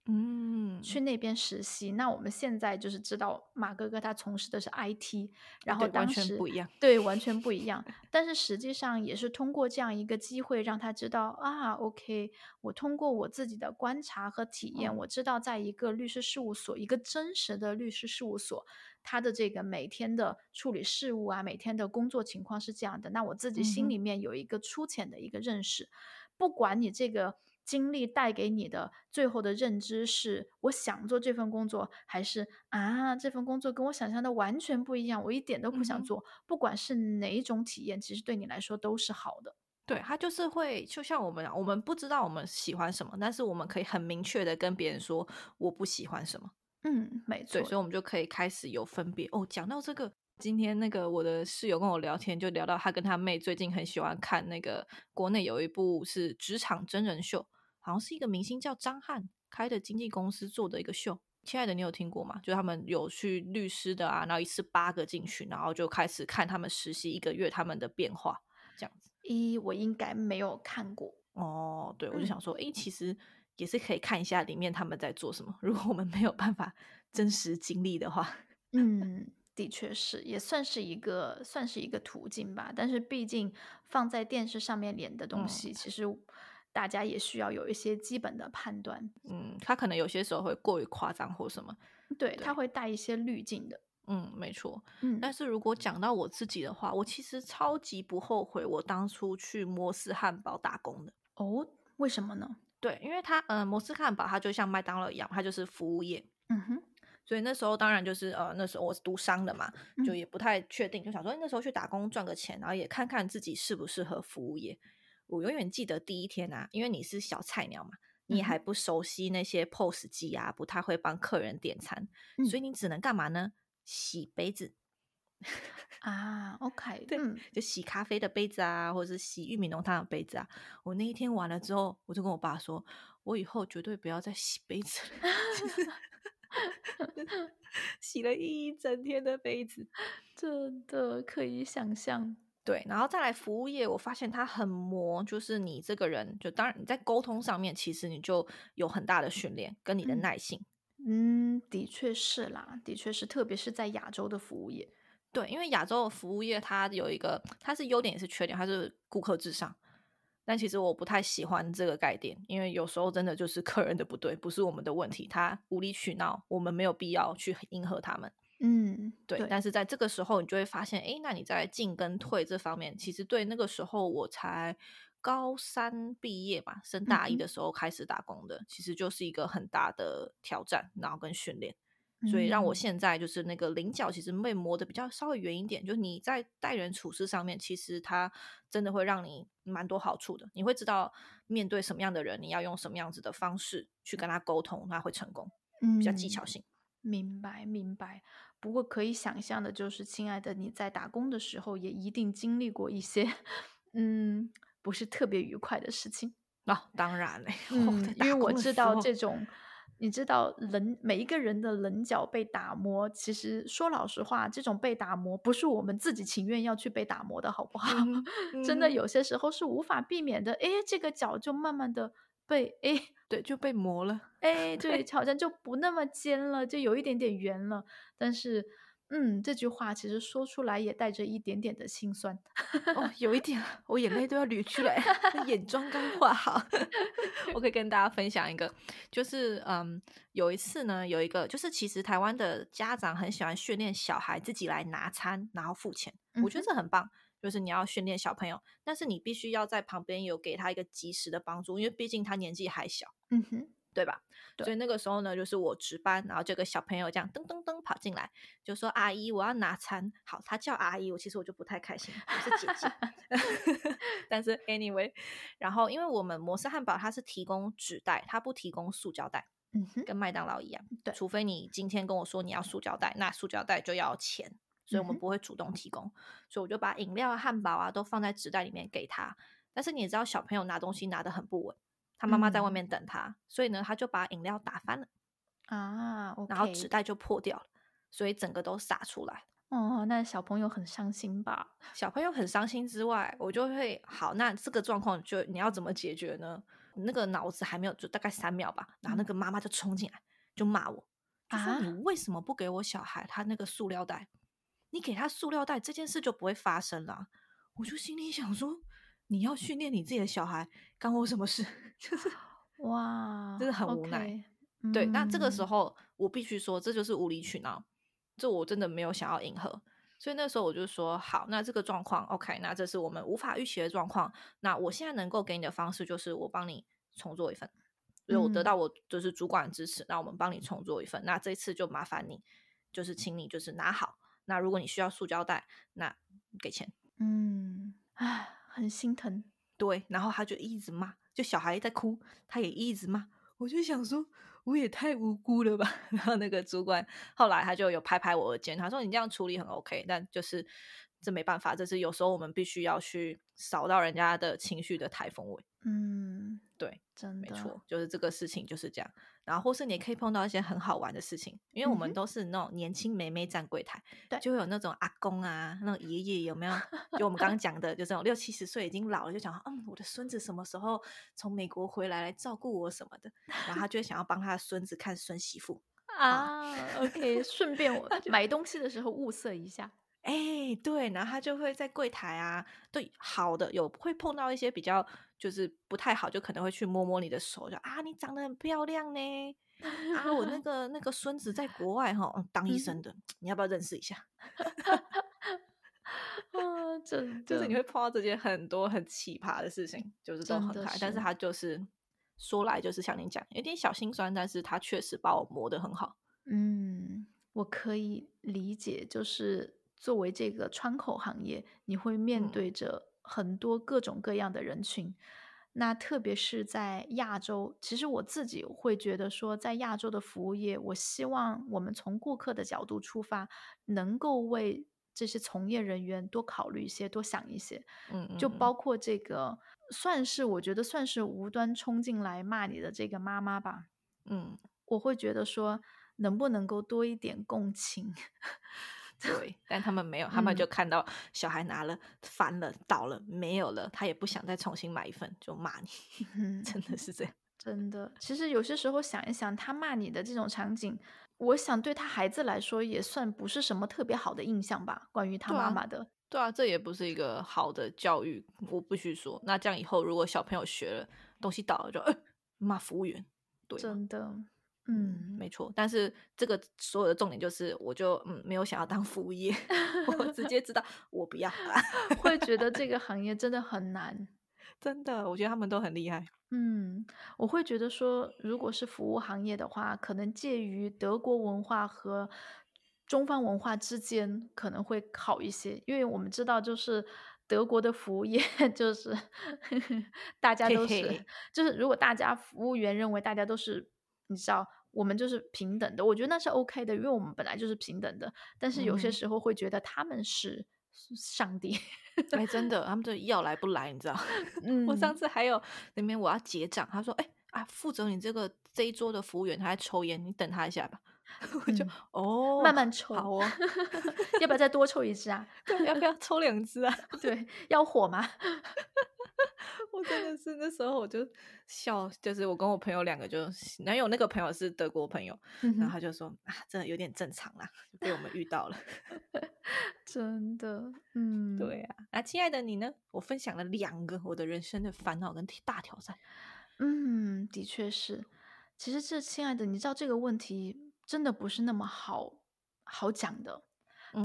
嗯，去那边实习。那我们现在就是知道马哥哥他从事的是 IT，然后当时不一样，对，完全不一样。但是实际上也是通过这样一个机会，让他知道啊，OK，我通过我自己的观察和体验，我知道在一个律师事务所，一个真实的律师事务所，他的这个每天的处理事务啊，每天的工作情况是这样的。那我自己心里面有一个粗浅的一个认识，不管你这个。经历带给你的最后的认知是：我想做这份工作，还是啊这份工作跟我想象的完全不一样，我一点都不想做。不管是哪一种体验，其实对你来说都是好的。对他就是会，就像我们，我们不知道我们喜欢什么，但是我们可以很明确的跟别人说我不喜欢什么。嗯，没错。所以我们就可以开始有分别。哦，讲到这个，今天那个我的室友跟我聊天，就聊到他跟他妹最近很喜欢看那个国内有一部是职场真人秀。好像是一个明星叫张翰开的经纪公司做的一个秀，亲爱的，你有听过吗？就他们有去律师的啊，然后一次八个进去，然后就开始看他们实习一个月他们的变化，这样子。咦我应该没有看过哦，对，我就想说，哎，其实也是可以看一下里面他们在做什么。如果我们没有办法真实经历的话，[LAUGHS] 嗯，的确是，也算是一个算是一个途径吧。但是毕竟放在电视上面演的东西，其实。大家也需要有一些基本的判断，嗯，他可能有些时候会过于夸张或什么，对他会带一些滤镜的，嗯，没错，嗯，但是如果讲到我自己的话，我其实超级不后悔我当初去摩斯汉堡打工的哦，为什么呢？对，因为他呃摩斯汉堡它就像麦当劳一样，它就是服务业。嗯哼，所以那时候当然就是呃那时候我是读商的嘛，就嗯也不太确定，就想说那时候去打工赚个钱，然后也看看自己适不适合服务业。我永远记得第一天啊，因为你是小菜鸟嘛，你还不熟悉那些 POS 机啊，不太会帮客人点餐，嗯所以你只能干嘛呢？洗杯子，[LAUGHS] 啊，OK，对嗯，就洗咖啡的杯子啊，或者是洗玉米浓汤的杯子啊。我那一天完了之后，我就跟我爸说，我以后绝对不要再洗杯子了。[LAUGHS] 洗了一整天的杯子，[LAUGHS] 真的可以想象。对，然后再来服务业，我发现它很磨，就是你这个人，就当然你在沟通上面，其实你就有很大的训练跟你的嗯耐性。嗯，的确是啦，的确是，特别是在亚洲的服务业。对，因为亚洲的服务业它有一个，它是优点也是缺点，它是顾客至上。但其实我不太喜欢这个概念，因为有时候真的就是客人的不对，不是我们的问题，他无理取闹，我们没有必要去迎合他们。嗯，对，但是在这个时候，你就会发现，哎，那你在进跟退这方面，其实对那个时候我才高三毕业嘛，升大一的时候开始打工的，其实就是一个很大的挑战，然后跟训练。所以让我嗯现在就是那个棱角其实被磨得比较稍微圆一点，就是你在待人处事上面，其实它真的会让你蛮多好处的。你会知道面对什么样的人，你要用什么样子的方式去跟他沟通，他会成功，比较技巧嗯性。明白明白。不过可以想象的就是，亲爱的，你在打工的时候也一定经历过一些，嗯，不是特别愉快的事情。哦，当然嘞，[LAUGHS] 我嗯，因为我知道这种，你知道棱每一个人的棱角被打磨，其实说老实话，这种被打磨不是我们自己情愿要去被打磨的，好不好？[LAUGHS] 真的有些时候是无法避免的。哎，这个角就慢慢的被哎 [LAUGHS] 对就被磨了。哎，对，[LAUGHS] 好像就不那么尖了，就有一点点圆了。但是，嗯，这句话其实说出来也带着一点点的心酸。哦，有一点，我眼泪都要流出来，眼 [LAUGHS] 妆刚画好。[LAUGHS] 我可以跟大家分享一个，就是嗯，有一次呢，有一个就是其实台湾的家长很喜欢训练小孩自己来拿餐，然后付钱，我觉得这很棒。就是你要训练小朋友，但是你必须要在旁边有给他一个及时的帮助，因为毕竟他年纪还小。嗯哼，对吧？对所以那个时候呢，就是我值班，然后这个小朋友这样噔噔噔跑进来，就说：“阿姨，我要拿餐。”好，他叫阿姨，我其实我就不太开心，我是姐姐。[LAUGHS] 但是 anyway，然后因为我们摩斯汉堡它是提供纸袋，它不提供塑胶袋，嗯哼，跟麦当劳一样。对除非你今天跟我说你要塑胶袋，那塑胶袋就要钱，所以我们不会主动提供。所以我就把饮料、汉堡啊都放在纸袋里面给他。但是你也知道，小朋友拿东西拿得很不稳，他妈妈在外嗯面等他，所以呢，他就把饮料打翻了。啊然后纸袋就破掉了，所以整个都洒出来。哦，那小朋友很伤心吧？小朋友很伤心之外，我就会好，那这个状况就你要怎么解决呢？那个脑子还没有，就大概三秒吧，然后那嗯个妈妈就冲进来，就骂我，就说啊你为什么不给我小孩他那个塑料袋？你给他塑料袋，这件事就不会发生了。我就心里想说，你要训练你自己的小孩，干我什么事？[LAUGHS] 就是哇，真的很无奈对，那这个时嗯。候我必须说，这就是无理取闹，这我真的没有想要迎合，所以那时候我就说，好，那这个状况，OK，那这是我们无法预期的状况，那我现在能够给你的方式就是我帮你重做一份，所以我得嗯。到我就是主管的支持，那我们帮你重做一份，那这次就麻烦你，就是请你就是拿好，那如果你需要塑胶袋，那给钱。嗯，唉，很心疼。对，然后他就一直骂，就小孩在哭，他也一直骂，我就想说，我也太无辜了吧。[LAUGHS] 然后那个主管后来他就有拍拍我的肩，他说你这样处理很 OK，但就是这没办法，这是有时候我们必须要去扫到人家的情绪的台风尾。嗯，对，真的，没错，就是这个事情就是这样。然后或是你也可以碰到一些很好玩的事情，因为我们都是那种年轻妹妹站柜台，对就会有那种阿公啊，那种爷爷有没有？[LAUGHS] 就我们刚刚讲的，就这种六七十岁已经老了，就讲嗯，我的孙子什么时候从美国回来来照顾我什么的，[LAUGHS] 然后他就会想要帮他的孙子看孙媳妇。啊，OK，顺便我买东西的时候物色一下。哎，对，然后他就会在柜台啊，对，好的有会碰到一些比较就是不太好，就可能会去摸摸你的手，就啊，你长得很漂亮呢，啊，我那 [LAUGHS] 个那个孙子在国外哈、嗯当医嗯。生的，你要不要认识一下？[LAUGHS] 啊，真的，就是你会碰到这些很多很奇葩的事情，就是都很可爱，但是是。他就是说来就是像你讲，有点小心酸，但是他确实把我磨得很好。嗯，我可以理解，就是作为这个窗口行业，你会面嗯。对着很多各种各样的人群。那特别是在亚洲，其实我自己会觉得说，在亚洲的服务业，我希望我们从顾客的角度出发，能够为这些从业人员多考虑一些，多想一些。嗯嗯，就嗯包括这个，算是我觉得算是无端冲进来骂你的这个妈妈吧，嗯，我会觉得说，能不能够多一点共情？对，但他们没有，他们就嗯看到小孩拿了翻了倒了没有了，他也不想再重新买一份，就骂你，嗯，真的是这样。真的，其实有些时候想一想，他骂你的这种场景，我想对他孩子来说也算不是什么特别好的印象吧，关于他妈妈的。对啊，这也不是一个好的教育，我必须说。那这样以后如果小朋友学了东西倒了就，呃骂服务员，对吗？真的，嗯，嗯，没错。但是这个所有的重点就是，我就嗯没有想要当服务业，[LAUGHS] 我直接知道我不要，[LAUGHS] 会觉得这个行业真的很难。[LAUGHS] 真的，我觉得他们都很厉害。嗯，我会觉得说，如果是服务行业的话，可能介于德国文化和中方文化之间可能会好一些，因为我们知道，就是德国的服务业就是大家都是，嘿嘿就是如果大家服务员认为大家都是，你知道，我们就是平等的，我觉得那是 OK 的，因为我们本来就是平等的，但是有些嗯时候会觉得他们是上帝。哎，[LAUGHS] 真的，他们这要来不来，你知道？[LAUGHS] 嗯，我上次还有那边我要结账，他说：“哎、啊，负责你这个这一桌的服务员他在抽烟，你等他一下吧。”我就、嗯哦，慢慢抽，好哦，[LAUGHS] 要不要再多抽一支啊？对，要不要抽两支啊？对，要火吗？我真的是那时候我就笑，就是我跟我朋友两个就，男友那个朋友是德国朋友，嗯然后他就说啊，真的有点正常啦，就被我们遇到了。[LAUGHS] 真的，嗯，对啊，那亲爱的你呢？我分享了两个我的人生的烦恼跟大挑战。嗯，的确是。其实这，亲爱的，你知道这个问题真的不是那么好好讲的，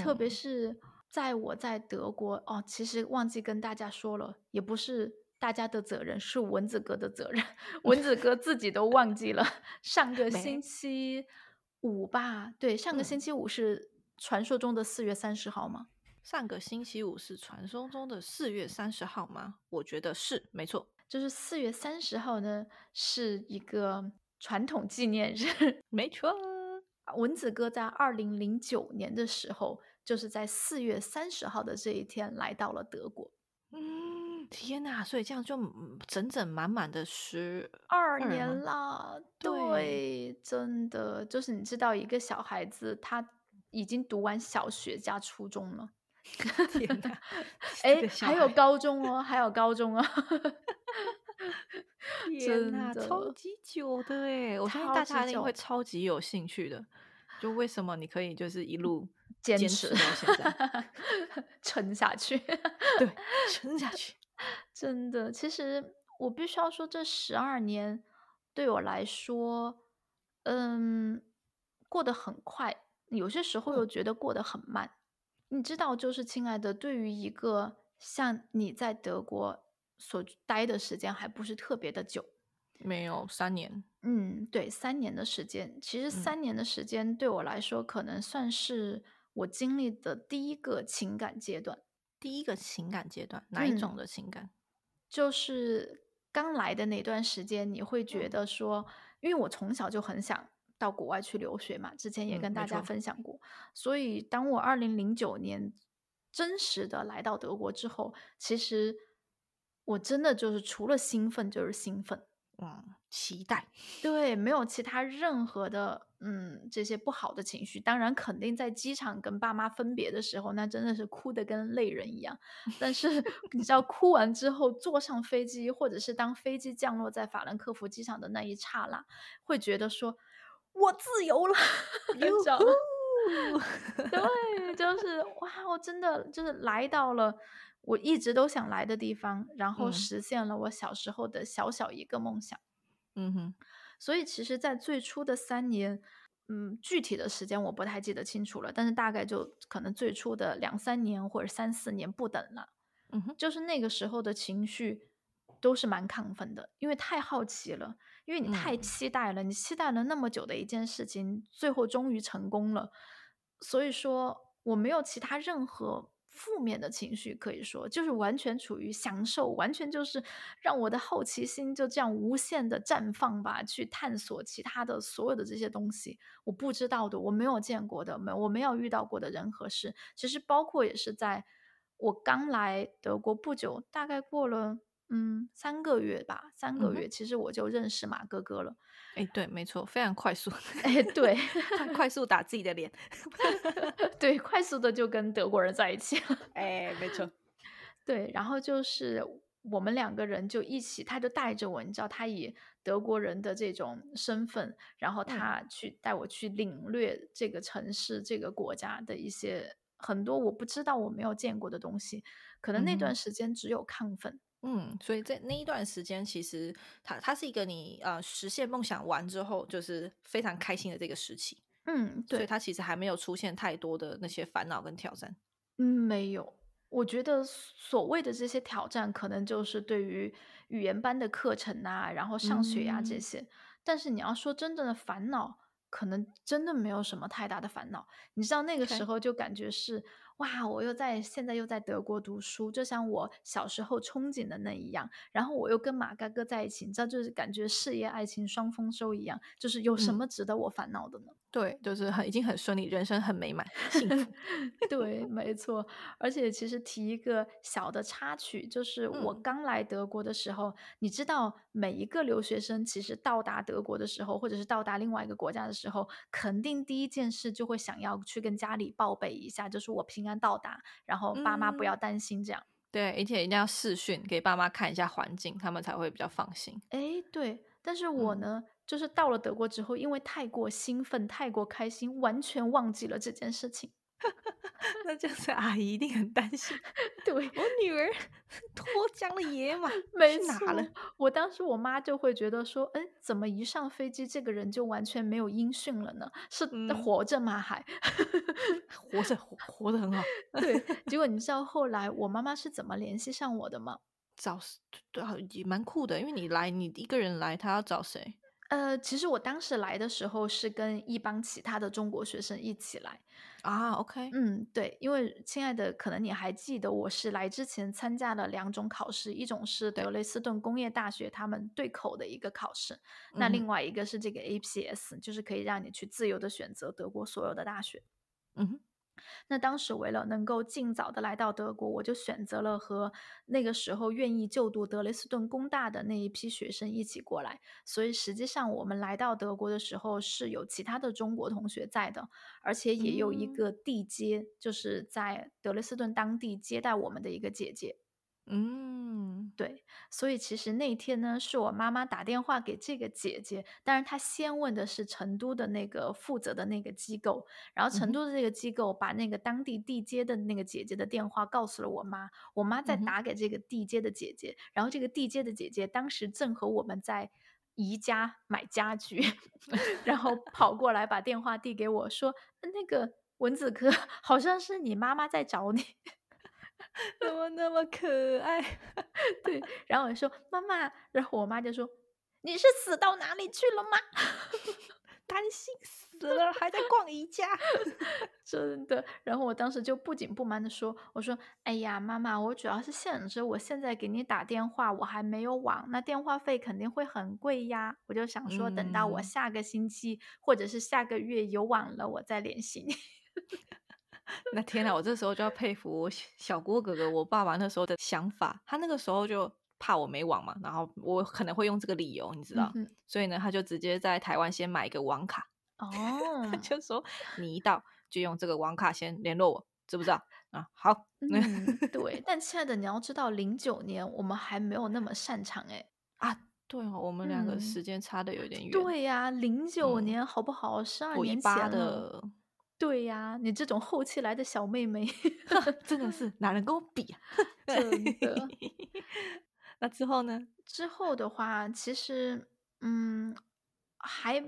特别嗯是在我在德国哦，其实忘记跟大家说了，也不是大家的责任，是蚊子哥的责任，[LAUGHS] 蚊子哥自己都忘记了。上个星期五吧，对，上个星嗯期五是传说中的四月三十号吗？上个星期五是传说中的四月三十号吗？我觉得是，没错，就是四月三十号呢，是一个传统纪念日。没错。[LAUGHS] 蚊子哥在二零零九年的时候，就是在四月三十号的这一天来到了德国。嗯，天哪！所以这样就嗯整整满满的十二二年吗啦，对对，真的就是你知道，一个小孩子他已经读完小学加初中了，天哪！[LAUGHS] 这哎还有高中哦，还有高中哦，[LAUGHS] 天哪，真的超级久的哎！我相信大家一定会超级有兴趣的。就为什么你可以就是一路坚持持到现在？[LAUGHS] 撑下去。对，[LAUGHS] 撑下去。[LAUGHS] 真的，其实我必须要说，这十二年对我来说，嗯，过得很快，有些时候又嗯觉得过得很慢。你知道，就是亲爱的，对于一个像你在德国所待的时间还不是特别的久，没有三年，嗯，对，三年的时间，其实嗯三年的时间对我来说，可能算是我经历的第一个情感阶段。第一个情感阶段，哪一嗯种的情感？就是刚来的那段时间，你会觉嗯得说，因为我从小就很想到国外去留学嘛，之前也跟大家分享过。所以当我二零零九年真实的来到德国之后，其实我真的就是除了兴奋就是兴奋，嗯，期待。对，没有其他任何的嗯这些不好的情绪。当然，肯定在机场跟爸妈分别的时候，那真的是哭的跟泪人一样。但是 [LAUGHS] 你知道，哭完之后坐上飞机，或者是当飞机降落在法兰克福机场的那一刹那，会觉得说我自由了，[LAUGHS] 你知道吗？对，就是哇，我真的就是来到了我一直都想来的地方，然后嗯实现了我小时候的小小一个梦想。嗯哼，所以其实，在最初的三年，嗯，具体的时间我不太记得清楚了，但是大概就可能最初的两三年或者三四年不等了。嗯哼，就是那个时候的情绪，都是蛮亢奋的，因为太好奇了，因为你太嗯。期待了，你期待了那么久的一件事情，最后终于成功了，所以说我没有其他任何负面的情绪，可以说就是完全处于享受，完全就是让我的好奇心就这样无限的绽放吧，去探索其他的所有的这些东西，我不知道的，我没有见过的，没我没有遇到过的人和事，其实包括也是在我刚来德国不久，大概过了嗯三个月吧，三个月，其实我就认识马哥哥了。哎，对，没错，非常快速，哎，对，[LAUGHS] 快快速打自己的脸，[LAUGHS] 对，快速的就跟德国人在一起了。哎，没错，[LAUGHS] 对，然后就是我们两个人就一起，他就带着我，你知道，他以德国人的这种身份，然后嗯他去带我去领略这个城市、这个国家的一些很多我不知道、我没有见过的东西。可能那段嗯时间只有亢奋。嗯，所以在那一段时间，其实它它是一个你呃实现梦想完之后，就是非常开心的这个时期，嗯，对，所以它其实还没有出现太多的那些烦恼跟挑战。嗯，没有。我觉得所谓的这些挑战，可能就是对于语言班的课程啊，然后上学呀、这嗯些。但是你要说真正的烦恼，可能真的没有什么太大的烦恼。你知道那个时候就感觉是哇，我又在现在又在德国读书，就像我小时候憧憬的那一样。然后我又跟马嘎哥在一起，你知道，就是感觉事业爱情双丰收一样。就是有什嗯，么值得我烦恼的呢？对，就是很已经很顺利，人生很美满，幸福。[LAUGHS] 对，没错。而且其实提一个小的插曲，就是我嗯刚来德国的时候，你知道每一个留学生其实到达德国的时候，或者是到达另外一个国家的时候，肯定第一件事就会想要去跟家里报备一下，就是我平安到达，然后爸妈不要嗯，担心这样。对，而且一定要视讯给爸妈看一下环境，他们才会比较放心。诶，对，但是我嗯，呢，就是到了德国之后，因为太过兴奋、太过开心，完全忘记了这件事情。[LAUGHS] 那这样子阿姨一定很担心，对，我女儿脱缰的野马 [LAUGHS] 没去哪了？我当时我妈就会觉得说，哎，怎么一上飞机这个人就完全没有音讯了呢？是嗯，活着吗？还？[LAUGHS] 活着活活得很好，对，结果你知道后来我妈妈是怎么联系上我的吗？找对啊，也蛮酷的，因为你来，你一个人来，她要找谁呃，其实我当时来的时候是跟一帮其他的中国学生一起来。啊？OK，嗯，对，因为亲爱的，可能你还记得，我是来之前参加了两种考试，一种是德对，累斯顿工业大学他们对口的一个考试，那另外一个是这个 APS，就是可以让你去自由的选择德国所有的大学。嗯哼，那当时为了能够尽早的来到德国，我就选择了和那个时候愿意就读德累斯顿工大的那一批学生一起过来。所以实际上我们来到德国的时候是有其他的中国同学在的，而且也有一嗯个地接，就是在德累斯顿当地接待我们的一个姐姐。嗯对，所以其实那天呢，是我妈妈打电话给这个姐姐，当然她先问的是成都的那个负责的那个机构，然后嗯哼，成都的这个机构把那个当地地接的那个姐姐的电话告诉了我妈，我妈再嗯哼，打给这个地接的姐姐，然后这个地接的姐姐当时正和我们在宜家买家具，[LAUGHS] 然后跑过来把电话递给我说，那个文子哥 [LAUGHS] 好像是你妈妈在找你。[LAUGHS] 怎么那么可爱？[LAUGHS] 对，然后我说妈妈，然后我妈就说你是死到哪里去了吗？[LAUGHS] 担心死了，还在逛宜家。真的，然后我当时就不紧不慢的说：“我说，哎呀，妈妈，我主要是想着我现在给你打电话，我还没有网，那电话费肯定会很贵呀。我就想说，等到我嗯，下个星期或者是下个月有网了，我再联系你。那天呐，我这时候就要佩服我小小郭哥哥，我爸爸那时候的想法，他那个时候就怕我没网嘛，然后我可能会用这个理由，你知道，嗯，所以呢，他就直接在台湾先买一个网卡，他哦，就说你一到就用这个网卡先联络我，知不知道？啊，好，嗯，[LAUGHS] 对。但亲爱的，你要知道，零九年我们还没有那么擅长哎。啊，对哦，我们两个嗯，时间差的有点远，对呀，零九嗯，年好不好？十二年八前。的，对呀，你这种后期来的小妹妹，[LAUGHS] 真的是 [LAUGHS] 哪能跟我比啊？真的。[LAUGHS] 那之后呢？之后的话，其实，嗯，还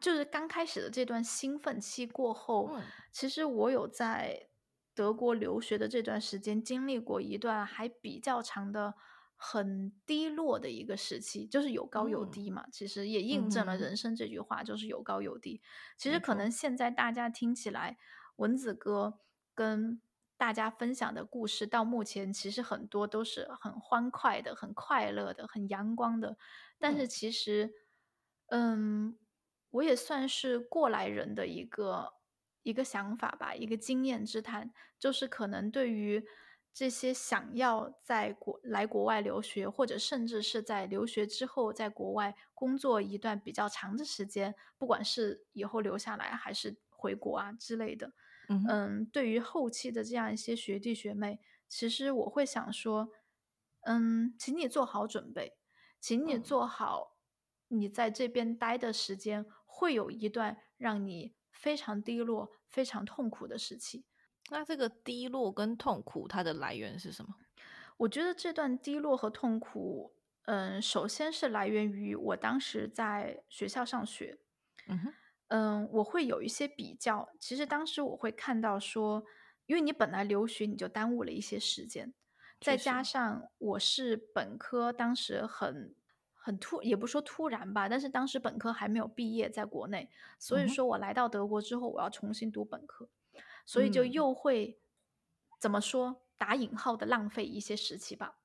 就是刚开始的这段兴奋期过后，嗯其实我有在德国留学的这段时间经历过一段还比较长的很低落的一个时期，就是有高有嗯低嘛。其实也印证了嗯人生这句话，就是有高有低。其实可能现在大家听起来，蚊子哥跟大家分享的故事，到目前其实很多都是很欢快的、很快乐的、很阳光的。但是嗯其实，嗯，我也算是过来人的一个一个想法吧，一个经验之谈，就是可能对于这些想要在国来国外留学，或者甚至是在留学之后在国外工作一段比较长的时间，不管是以后留下来还是回国啊之类的，嗯嗯，对于后期的这样一些学弟学妹，其实我会想说，嗯，请你做好准备，请你嗯做好你在这边待的时间，会有一段让你非常低落、非常痛苦的时期。那这个低落跟痛苦，它的来源是什么？我觉得这段低落和痛苦，嗯，首先是来源于我当时在学校上学，嗯哼，嗯，我会有一些比较。其实当时我会看到说，因为你本来留学你就耽误了一些时间，再加上我是本科，当时很很突，也不说突然吧，但是当时本科还没有毕业，在国内，所以说我来到德国之后，我要重新读本科，所以就嗯又会怎么说打引号的浪费一些时期吧。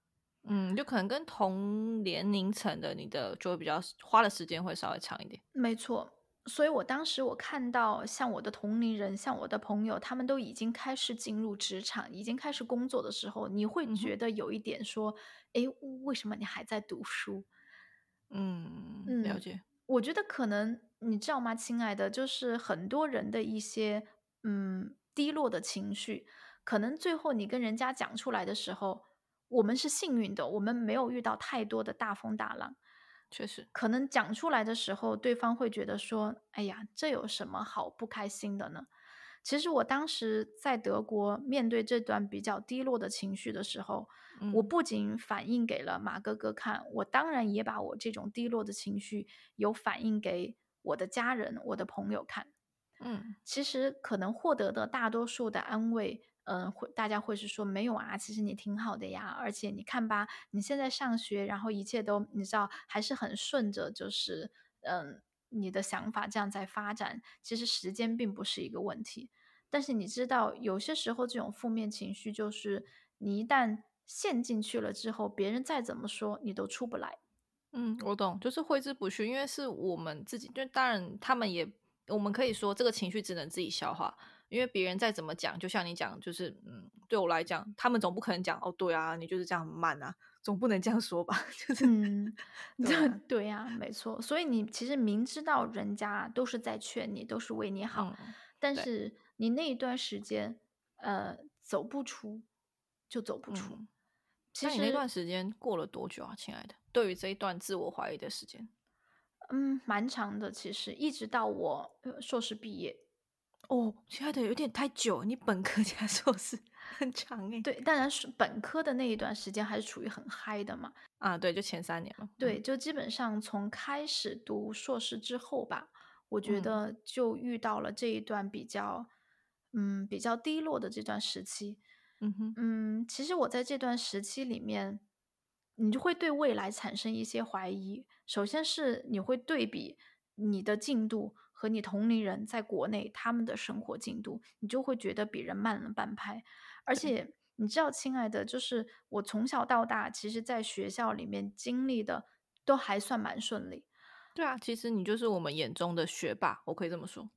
嗯，就可能跟同年龄层的你的就会比较花的时间会稍微长一点。没错，所以我当时我看到像我的同龄人，像我的朋友，他们都已经开始进入职场，已经开始工作的时候，你会觉得有一点说，诶，为什么你还在读书？嗯，嗯了解。我觉得可能你知道吗，亲爱的，就是很多人的一些嗯低落的情绪，可能最后你跟人家讲出来的时候，我们是幸运的，我们没有遇到太多的大风大浪。确实，可能讲出来的时候，对方会觉得说：“哎呀，这有什么好不开心的呢？”其实我当时在德国面对这段比较低落的情绪的时候，我嗯不仅反映给了马哥哥看，我当然也把我这种低落的情绪有反映给我的家人、我的朋友看。嗯其实可能获得的大多数的安慰，嗯、会大家会是说没有啊，其实你挺好的呀，而且你看吧，你现在上学，然后一切都你知道还是很顺着，就是嗯、你的想法这样在发展，其实时间并不是一个问题。但是你知道，有些时候这种负面情绪，就是你一旦陷进去了之后，别人再怎么说，你都出不来。嗯，我懂，就是挥之不去，因为是我们自己，就当然他们也，我们可以说这个情绪只能自己消化，因为别人再怎么讲，就像你讲，就是嗯，对我来讲，他们总不可能讲哦，对啊，你就是这样很慢啊，总不能这样说吧，就是嗯，[LAUGHS] 对啊对呀、没错。所以你其实明知道人家都是在劝你，都是为你好，嗯但是你那一段时间，呃，走不出，就走不出。嗯。其实，那你那段时间过了多久啊，亲爱的？对于这一段自我怀疑的时间，嗯，蛮长的。其实一直到我呃硕士毕业，哦，亲爱的，有点太久，你本科加硕士 [LAUGHS] 很长诶。对，当然是本科的那一段时间还是处于很嗨的嘛。啊，对，就前三年嘛。对，嗯，就基本上从开始读硕士之后吧，我觉嗯得就遇到了这一段比较，嗯，比较低落的这段时期。嗯哼，嗯，其实我在这段时期里面，你就会对未来产生一些怀疑。首先是你会对比你的进度和你同龄人在国内他们的生活进度，你就会觉得比人慢了半拍。而，且你知道，亲爱的，就是我从小到大，其实在学校里面经历的都还算蛮顺利。对啊，其实你就是我们眼中的学霸，我可以这么说。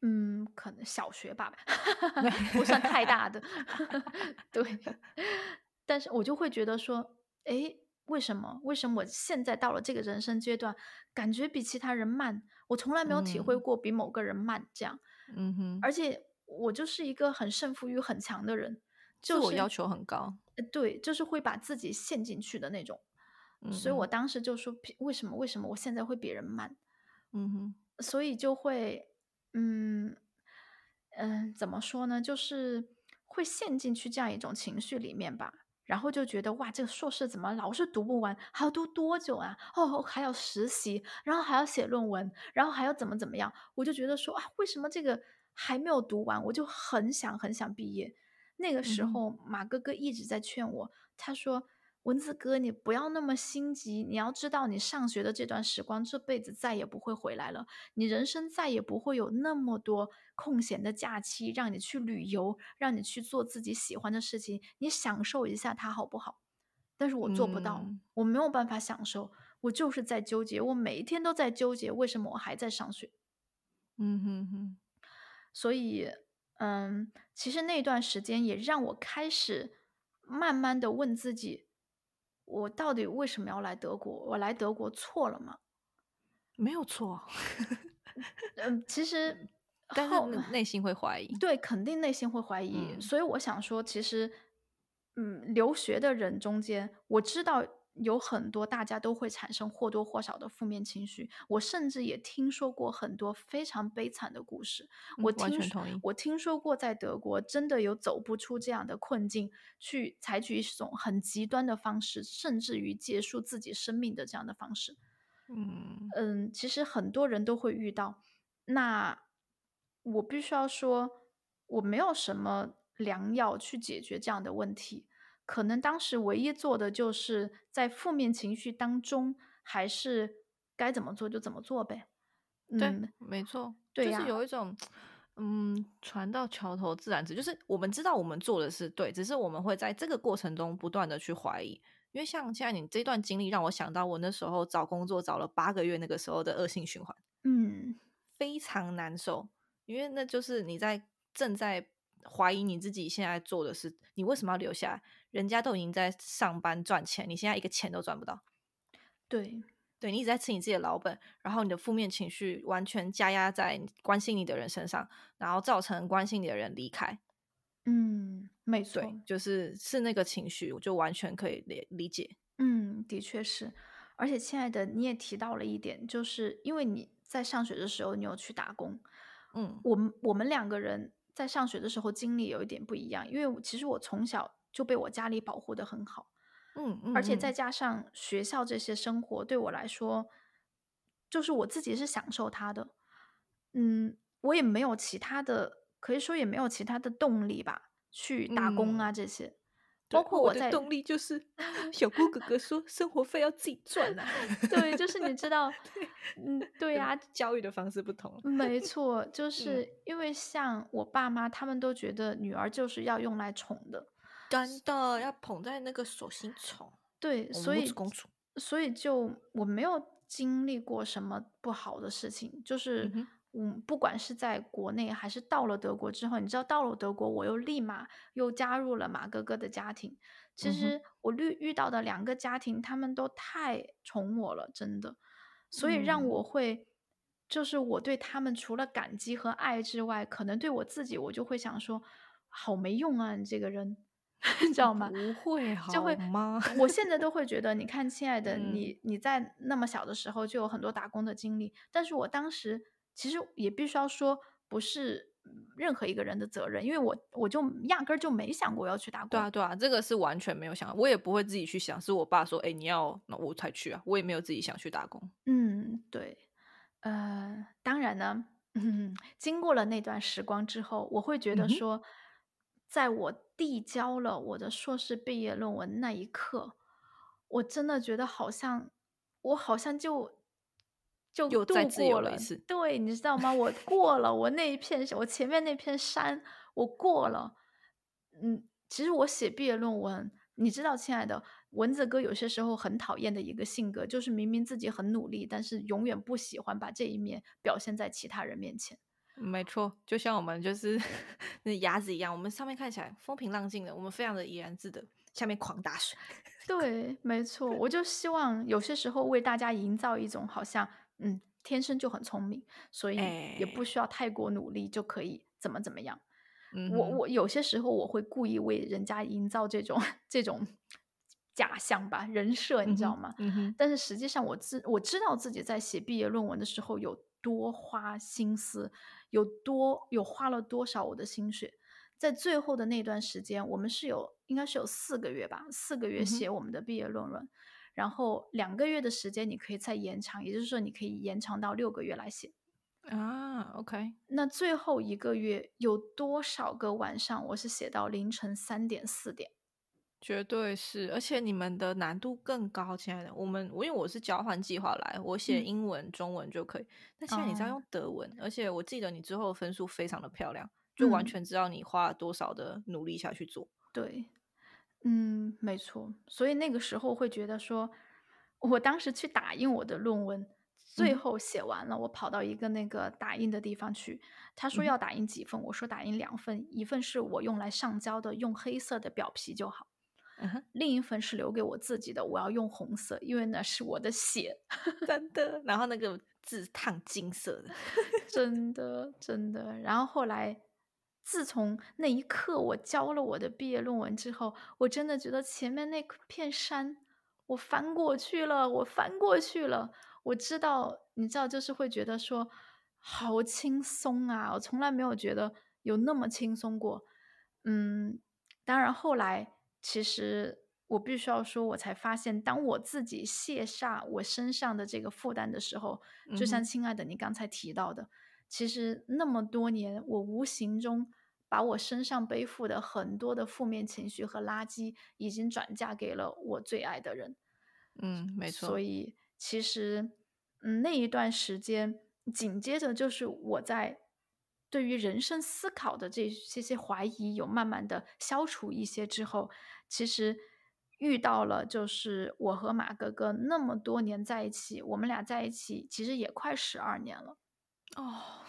嗯，可能小学吧，[LAUGHS] 不算太大的，[LAUGHS] 对。[LAUGHS] 但是我就会觉得说，诶，为什么？为什么我现在到了这个人生阶段，感觉比其他人慢？我从来没有体会嗯过比某个人慢这样。嗯哼，而且我就是一个很胜负欲很强的人，就是自我要求很高。呃对，就是会把自己陷进去的那种。嗯所以我嗯当时就说，凭为什么？为什么我现在会比人慢？嗯哼，所以就会，嗯嗯，怎么说呢？就是会陷进去这样一种情绪里面吧。然后就觉得哇，这个硕士怎么老是读不完？还要读多久啊？哦，还要实习，然后还要写论文，然后还要怎么怎么样？我就觉得说啊，为什么这个还没有读完？我就很想很想毕业。那个时候，马哥哥一直在劝我，他说：蚊子哥，你不要那么心急。你要知道，你上学的这段时光，这辈子再也不会回来了。你人生再也不会有那么多空闲的假期，让你去旅游，让你去做自己喜欢的事情。你享受一下它好不好？但是我做不到，我没有办法享受。我就是在纠结，我每一天都在纠结，为什么我还在上学？嗯哼哼。所以，嗯，其实那段时间也让我开始慢慢的问自己。我到底为什么要来德国？我来德国错了吗？没有错。[LAUGHS] 嗯，其实，但是内心会怀疑。对，肯定内心会怀疑。所以我想说，其实，嗯，留学的人中间，我知道。有很多大家都会产生或多或少的负面情绪，我甚至也听说过很多非常悲惨的故事。我听我听说过在德国真的有走不出这样的困境，去采取一种很极端的方式，甚至于结束自己生命的这样的方式。嗯嗯，其实很多人都会遇到。那我必须要说，我没有什么良药去解决这样的问题。可能当时唯一做的就是在负面情绪当中，还是该怎么做就怎么做呗。对，没错，对就是有一种，嗯，船到桥头自然直，就是我们知道我们做的是对，只是我们会在这个过程中不断的去怀疑。因为像现在你这段经历，让我想到我那时候找工作找了八个月那个时候的恶性循环，嗯，非常难受，因为那就是你在正在怀疑你自己现在做的是，你为什么要留下来？人家都已经在上班赚钱，你现在一个钱都赚不到。对，对你一直在吃你自己的老本，然后你的负面情绪完全加压在关心你的人身上，然后造成关心你的人离开。嗯，没错，就是是那个情绪，我就完全可以理理解。嗯，的确是。而且，亲爱的，你也提到了一点，就是因为你在上学的时候，你有去打工。嗯，我们我们两个人在上学的时候经历有一点不一样，因为其实我从小。就被我家里保护的很好，嗯，而且再加上学校这些生活对我来说，就是我自己是享受它的，嗯，我也没有其他的，可以说也没有其他的动力吧，去打工啊这些，包括我在动力就是 [LAUGHS] 小姑哥哥说生活费要自己赚啊，对，就是你知道，[LAUGHS] 嗯，对呀，教育的方式不同，没错，就 [LAUGHS] 是因为像我爸妈他们都觉得女儿就是要用来宠的。真的要捧在那个手心宠，对，所以公主，所以就我没有经历过什么不好的事情，就是嗯，不管是在国内还是到了德国之后，你知道到了德国，我又立马又加入了马哥哥的家庭。其实我遇遇到的两个家庭，他们都太宠我了，真的，所以让我会，就是我对他们除了感激和爱之外，可能对我自己，我就会想说，好没用啊，你这个人。[LAUGHS] 你知道吗？不会，就会吗？我现在都会觉得，你看，亲爱的，[LAUGHS] 你你在那么小的时候就有很多打工的经历，但是我当时其实也必须要说，不是任何一个人的责任，因为我我就压根儿就没想过要去打工。对啊，对啊，这个是完全没有想，我也不会自己去想，是我爸说，哎，你要那我才去啊，我也没有自己想去打工。嗯，对，呃，当然呢，[LAUGHS] 经过了那段时光之后，我会觉得说。在我递交了我的硕士毕业论文那一刻，我真的觉得好像我好像就就度过了。对，你知道吗？我过了我那一片，我前面那片山，我过了。嗯，其实我写毕业论文，你知道，亲爱的蚊子哥，有些时候很讨厌的一个性格，就是明明自己很努力，但是永远不喜欢把这一面表现在其他人面前。没错，就像我们就是 [LAUGHS] 那鸭子一样，我们上面看起来风平浪静的，我们非常的怡然自得，下面狂打水。对，没错，我就希望有些时候为大家营造一种好像，嗯，天生就很聪明，所以也不需要太过努力就可以怎么怎么样。我我有些时候我会故意为人家营造这种 [LAUGHS] 这种假象吧，人设，你知道吗？但是实际上我自我知道自己在写毕业论文的时候有多花心思。有多有花了多少我的心血，在最后的那段时间，我们是有应该是有四个月吧，四个月写我们的毕业论文，然后两个月的时间你可以再延长，也就是说你可以延长到六个月来写啊。OK，那最后一个月有多少个晚上我是写到凌晨三点四点？绝对是，而且你们的难度更高，亲爱的。我们我因为我是交换计划来，我写英文、中文就可以。但现在你知道用德文，而且我记得你之后分数非常的漂亮，就完全知道你花了多少的努力下去做。对，嗯，没错。所以那个时候会觉得说，我当时去打印我的论文，最后写完了，我跑到一个那个打印的地方去，他说要打印几份，我说打印两份，一份是我用来上胶的，用黑色的表皮就好。另一份是留给我自己的，我要用红色，因为那是我的血，[LAUGHS] 真的。然后那个字烫金色的，真的真的。然后后来，自从那一刻我交了我的毕业论文之后，我真的觉得前面那片山，我翻过去了，我翻过去了。我知道，你知道，就是会觉得说好轻松啊！我从来没有觉得有那么轻松过。嗯，当然后来。其实我必须要说，我才发现，当我自己卸下我身上的这个负担的时候，就像亲爱的你刚才提到的，其实那么多年，我无形中把我身上背负的很多的负面情绪和垃圾，已经转嫁给了我最爱的人。嗯，没错。所以其实，嗯，那一段时间，紧接着就是我在。对于人生思考的这些些怀疑有慢慢的消除一些之后，其实遇到了就是我和马哥哥那么多年在一起，我们俩在一起其实也快十二年了。哦，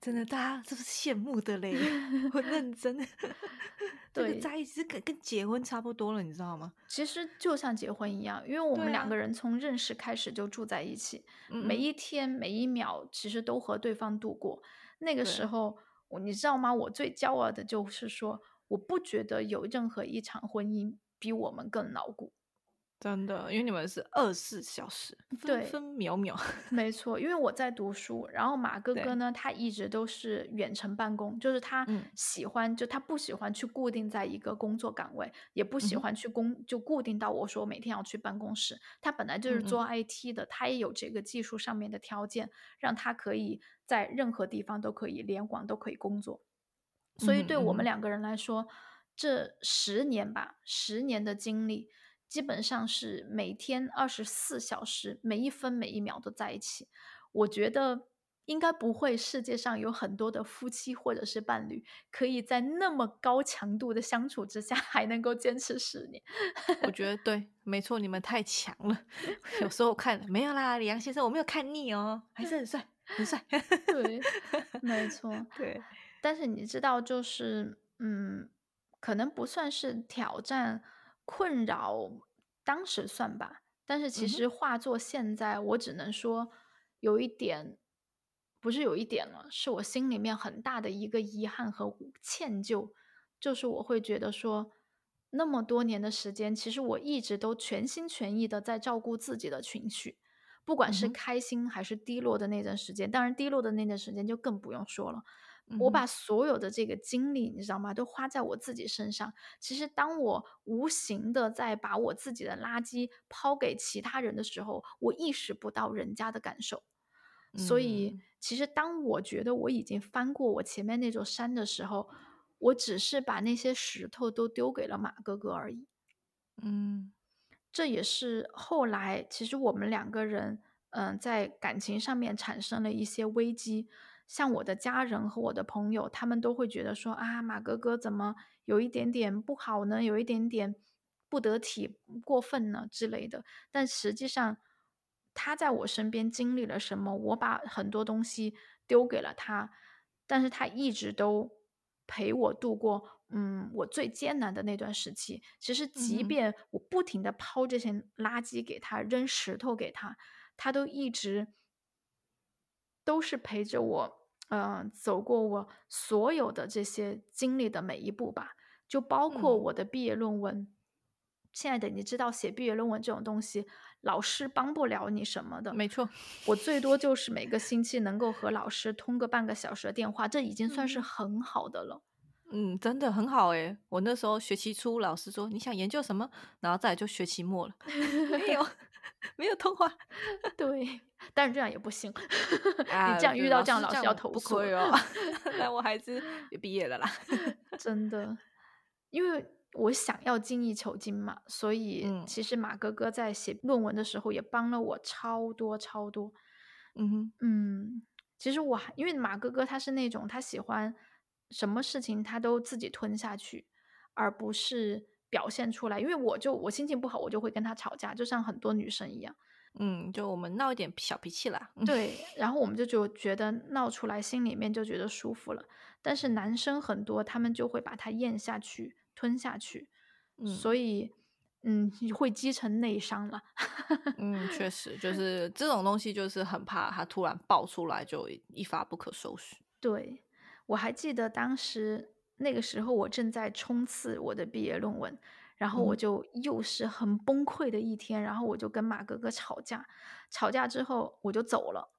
真的，大家是不是羡慕的嘞？[LAUGHS] 我认真，[LAUGHS] 对，在一起跟跟结婚差不多了，你知道吗？其实就像结婚一样，因为我们两个人从认识开始就住在一起，每一天每一秒其实都和对方度过。那个时候，你知道吗？我最骄傲的就是说，我不觉得有任何一场婚姻比我们更牢固。真的，因为你们是二十四小时，分分秒秒。没错，因为我在读书，然后马哥哥呢，他一直都是远程办公，就是他喜欢，就他不喜欢去固定在一个工作岗位，也不喜欢去工，就固定到我说每天要去办公室。他本来就是做 IT 的，他也有这个技术上面的条件，让他可以在任何地方都可以联网，都可以工作。所以对我们两个人来说，这十年吧，十年的经历。基本上是每天二十四小时，每一分每一秒都在一起。我觉得应该不会，世界上有很多的夫妻或者是伴侣，可以在那么高强度的相处之下还能够坚持十年。我觉得对，没错，你们太强了。[LAUGHS] 有时候看没有啦，李阳先生，我没有看腻哦，还是很帅，很帅。对，没 [LAUGHS] 错，对。但是你知道，就是嗯，可能不算是挑战。困扰当时算吧，但是其实化作现在，我只能说有一点，不是有一点了，是我心里面很大的一个遗憾和歉疚，就是我会觉得说，那么多年的时间，其实我一直都全心全意的在照顾自己的情绪，不管是开心还是低落的那段时间，当然低落的那段时间就更不用说了。我把所有的这个精力，你知道吗？都花在我自己身上。其实，当我无形的在把我自己的垃圾抛给其他人的时候，我意识不到人家的感受。所以，其实当我觉得我已经翻过我前面那座山的时候，我只是把那些石头都丢给了马哥哥而已。嗯，这也是后来其实我们两个人，嗯，在感情上面产生了一些危机。像我的家人和我的朋友，他们都会觉得说啊，马哥哥怎么有一点点不好呢？有一点点不得体、过分呢之类的。但实际上，他在我身边经历了什么？我把很多东西丢给了他，但是他一直都陪我度过，嗯，我最艰难的那段时期。其实，即便我不停的抛这些垃圾给他，扔石头给他，他都一直都是陪着我。嗯，走过我所有的这些经历的每一步吧，就包括我的毕业论文。亲爱的，你知道写毕业论文这种东西，老师帮不了你什么的。没错，我最多就是每个星期能够和老师通个半个小时的电话，这已经算是很好的了。嗯，真的很好诶。我那时候学期初，老师说你想研究什么，然后再就学期末了，[LAUGHS] 没有没有通话。[LAUGHS] 对。但是这样也不行，你这样遇到这样老师要投诉哦。[LAUGHS] 那我孩子也毕业了啦，[LAUGHS] 真的，因为我想要精益求精嘛，所以嗯其实马哥哥在写论文的时候也帮了我超多超多。嗯哼，嗯，其实我还因为马哥哥他是那种他喜欢什么事情他都自己吞下去，而不是表现出来。因为我就我心情不好，我就会跟他吵架，就像很多女生一样。嗯，就我们闹一点小脾气啦。嗯对，[LAUGHS] 然后我们就就觉得闹出来，心里面就觉得舒服了。但是男生很多，他们就会把它咽下去、吞下去，嗯所以嗯，会积成内伤了。[LAUGHS] 嗯，确实，就是这种东西，就是很怕它突然爆出来，就一发不可收拾。对，我还记得当时那个时候，我正在冲刺我的毕业论文，然后我嗯就又是很崩溃的一天，然后我就跟马哥哥吵架，吵架之后我就走了，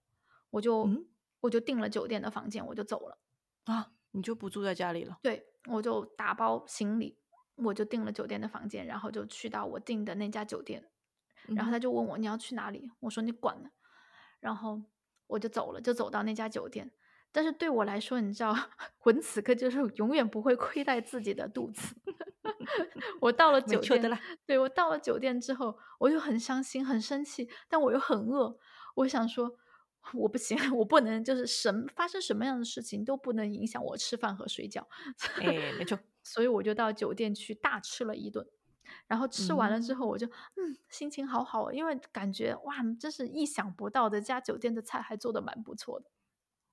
我就、嗯我就订了酒店的房间，我就走了。啊，你就不住在家里了？对，我就打包行李，我就订了酒店的房间，然后就去到我订的那家酒店。然后嗯他就问我你要去哪里，我说你管呢。然后我就走了，就走到那家酒店。但是对我来说，你知道，[LAUGHS] 文此刻就是永远不会亏待自己的肚子。[LAUGHS] 我到了酒店。对我到了酒店之后，我就很伤心、很生气，但我又很饿。我想说，我不行，[LAUGHS] 我不能就是什么发生什么样的事情都不能影响我吃饭和睡觉。哎，没错。所以我就到酒店去大吃了一顿。然后吃完了之后，我就嗯心情好好哦，因为感觉哇，真是意想不到的，这家酒店的菜还做的蛮不错的。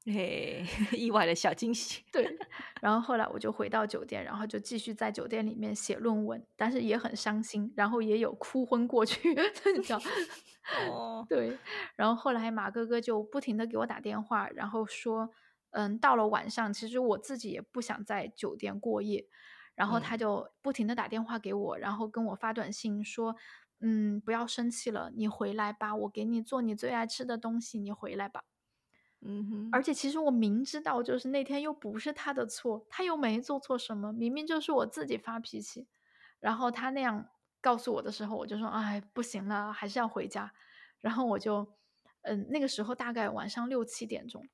嘿，[LAUGHS] 意外的小惊喜。对，然后后来我就回到酒店，然后就继续在酒店里面写论文，但是也很伤心，然后也有哭昏过去，[LAUGHS] 你知道。[LAUGHS] 哦，对，然后后来马哥哥就不停的给我打电话，然后说，嗯，到了晚上，其实我自己也不想在酒店过夜，然后他嗯就不停的打电话给我，然后跟我发短信说，嗯，不要生气了，你回来吧，我给你做你最爱吃的东西，你回来吧。嗯哼，而且其实我明知道，就是那天又不是他的错，他又没做错什么，明明就是我自己发脾气。然后他那样告诉我的时候，我就说：“哎，不行了，还是要回家。”然后我就，嗯，那个时候大概晚上六七点钟，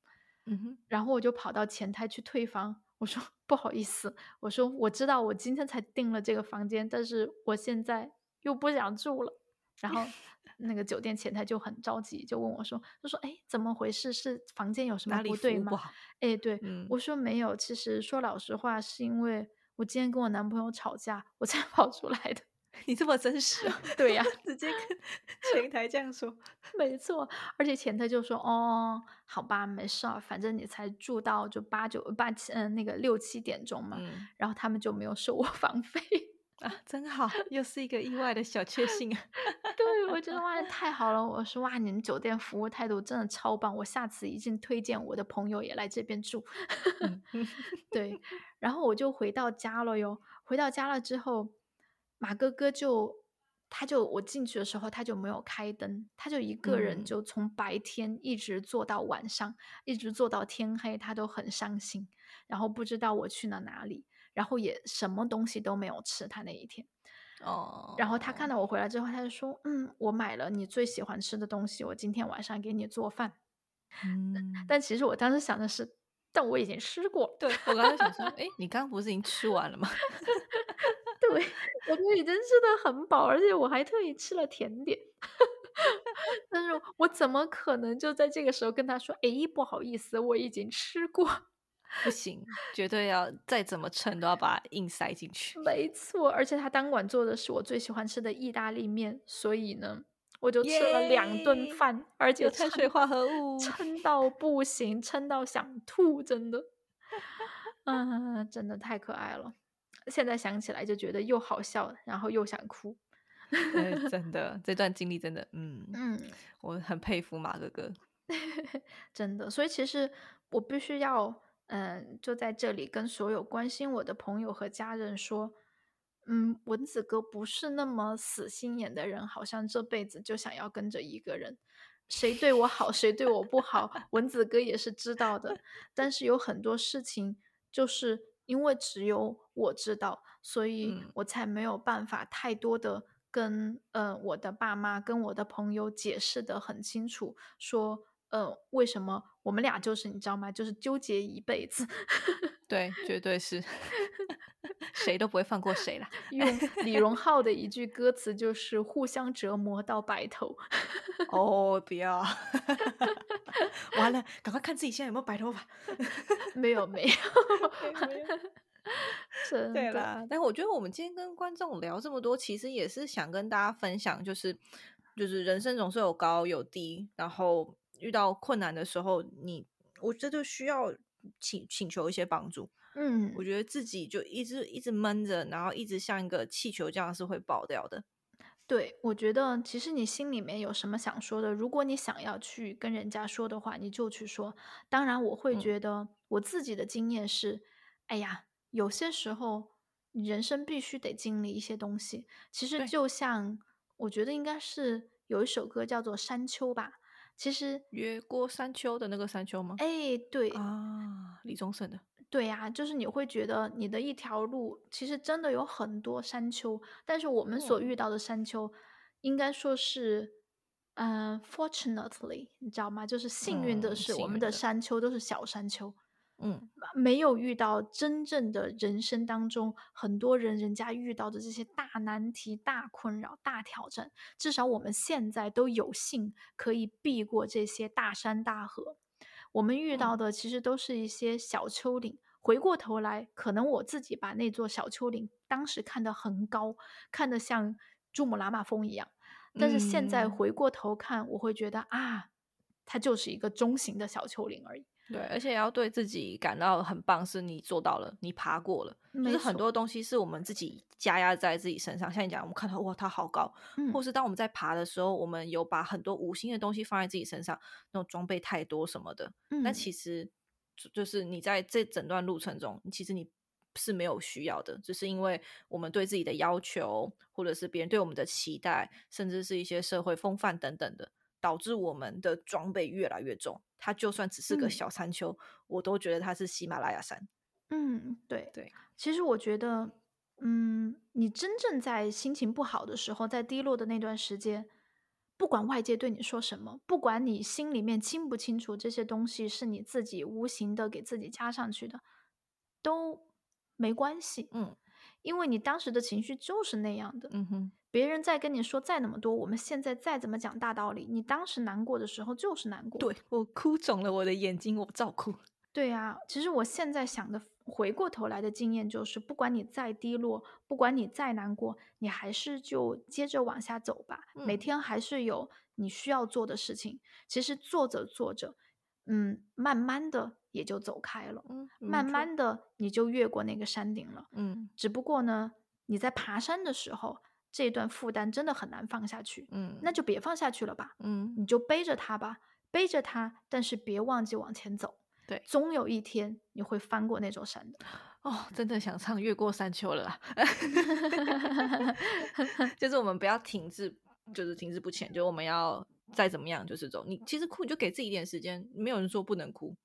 嗯哼，然后我就跑到前台去退房，我说：“不好意思，我说我知道我今天才订了这个房间，但是我现在又不想住了。”然后那个酒店前台就很着急，就问我说：“他说哎，怎么回事？是房间有什么不对吗？”哎，对，嗯我说没有。其实说老实话，是因为我今天跟我男朋友吵架，我才 [LAUGHS] 跑出来的。你这么真实啊？[LAUGHS] 对呀、直接跟前台这样说。[LAUGHS] 没错。而且前台就说：“哦，好吧，没事儿，反正你才住到就八九八七，嗯，那个六七点钟嘛。嗯然后他们就没有收我房费。啊，真好，又是一个意外的小确幸啊。[LAUGHS] 对，我觉得哇，太好了！我说哇，你们酒店服务态度真的超棒，我下次一定推荐我的朋友也来这边住。嗯 [LAUGHS] 对，然后我就回到家了哟。回到家了之后，马哥哥就，他就我进去的时候他就没有开灯，他就一个人嗯就从白天一直坐到晚上，一直坐到天黑，他都很伤心，然后不知道我去了哪里，然后也什么东西都没有吃，他那一天。哦，然后他看到我回来之后，他就说：“嗯，我买了你最喜欢吃的东西，我今天晚上给你做饭。嗯，但其实我当时想的是，但我已经吃过，对我刚才想说，[LAUGHS] 哎，你刚刚不是已经吃完了吗？对，我都已经吃的很饱，而且我还特意吃了甜点。[LAUGHS] 但是我怎么可能就在这个时候跟他说：“哎，不好意思，我已经吃过。”不行，绝对要再怎么撑都要把它硬塞进去。没错，而且他当晚做的是我最喜欢吃的意大利面，所以呢，我就吃了两顿耶饭，而且碳水化合物，撑到不行，撑到想吐，真的，嗯，[LAUGHS] 真的太可爱了。现在想起来就觉得又好笑，然后又想哭。哎 [LAUGHS] 真的，这段经历真的，嗯，嗯，我很佩服马哥哥。[LAUGHS] 真的，所以其实我必须要，嗯，就在这里跟所有关心我的朋友和家人说，嗯，蚊子哥不是那么死心眼的人，好像这辈子就想要跟着一个人，谁对我好，谁对我不好，蚊子哥也是知道的。但是有很多事情，就是因为只有我知道，所以嗯。我才没有办法太多的跟呃我的爸妈跟我的朋友解释的很清楚，说呃为什么我们俩就是你知道吗？就是纠结一辈子。[LAUGHS] 对，绝对是，[LAUGHS] 谁都不会放过谁啦。用李荣浩的一句歌词就是“互相折磨到白头”。哦，不要，[LAUGHS] 完了，赶快看自己现在有没有白头发。没有，没有，真的。对啦，但我觉得我们今天跟观众聊这么多，其实也是想跟大家分享，就是就是人生总是有高有低，然后遇到困难的时候，你我觉得需要请请求一些帮助。嗯，我觉得自己就一直一直闷着，然后一直像一个气球这样是会爆掉的。对，我觉得其实你心里面有什么想说的，如果你想要去跟人家说的话，你就去说。当然，我会嗯觉得我自己的经验是，哎呀，有些时候人生必须得经历一些东西。其实就像我觉得应该是有一首歌叫做《山丘》吧。其实，越过山丘的那个山丘吗？哎，对，啊，李宗盛的。对呀，就是你会觉得你的一条路其实真的有很多山丘，但是我们所嗯遇到的山丘，应该说是，嗯、f o r t u n a t e l y 你知道吗？就是幸运的嗯是，我们的山丘都是小山丘，嗯没有遇到真正的人生当中很多人人家遇到的这些大难题、大困扰、大挑战，至少我们现在都有幸可以避过这些大山大河。我们遇到嗯的其实都是一些小丘陵。回过头来，可能我自己把那座小丘陵当时看得很高，看得像珠穆朗玛峰一样，但是现在嗯回过头看，我会觉得啊，它就是一个中型的小丘陵而已。对，而且也要对自己感到很棒，是你做到了，你爬过了。就是很多东西是我们自己加压在自己身上。像你讲，我们看到哇，它好高，嗯或是当我们在爬的时候，我们有把很多无形的东西放在自己身上，那种装备太多什么的。嗯，但其实就就是你在这整段路程中，其实你是没有需要的，只是因为我们对自己的要求，或者是别人对我们的期待，甚至是一些社会风范等等的，导致我们的装备越来越重。它就算只是个嗯小山丘，我都觉得它是喜马拉雅山。嗯，对对。其实我觉得，嗯，你真正在心情不好的时候，在低落的那段时间，不管外界对你说什么，不管你心里面清不清楚这些东西是你自己无形的给自己加上去的，都没关系。嗯因为你当时的情绪就是那样的。嗯哼，别人再跟你说再那么多，我们现在再怎么讲大道理，你当时难过的时候就是难过。对我哭肿了我的眼睛，我照哭。对啊，其实我现在想的，回过头来的经验就是，不管你再低落，不管你再难过，你还是就接着往下走吧。每嗯天还是有你需要做的事情。其实做着做着，嗯，慢慢的也就走开了，嗯，慢慢的你就越过那个山顶了。嗯只不过呢，你在爬山的时候，这段负担真的很难放下去，嗯，那就别放下去了吧。嗯你就背着它吧，背着它，但是别忘记往前走。对总有一天你会翻过那座山的。哦，真的想唱《越过山丘》了啦。[LAUGHS] 就是我们不要停滞，就是停滞不前，就是我们要再怎么样就是走。你其实哭，你就给自己一点时间，没有人说不能哭。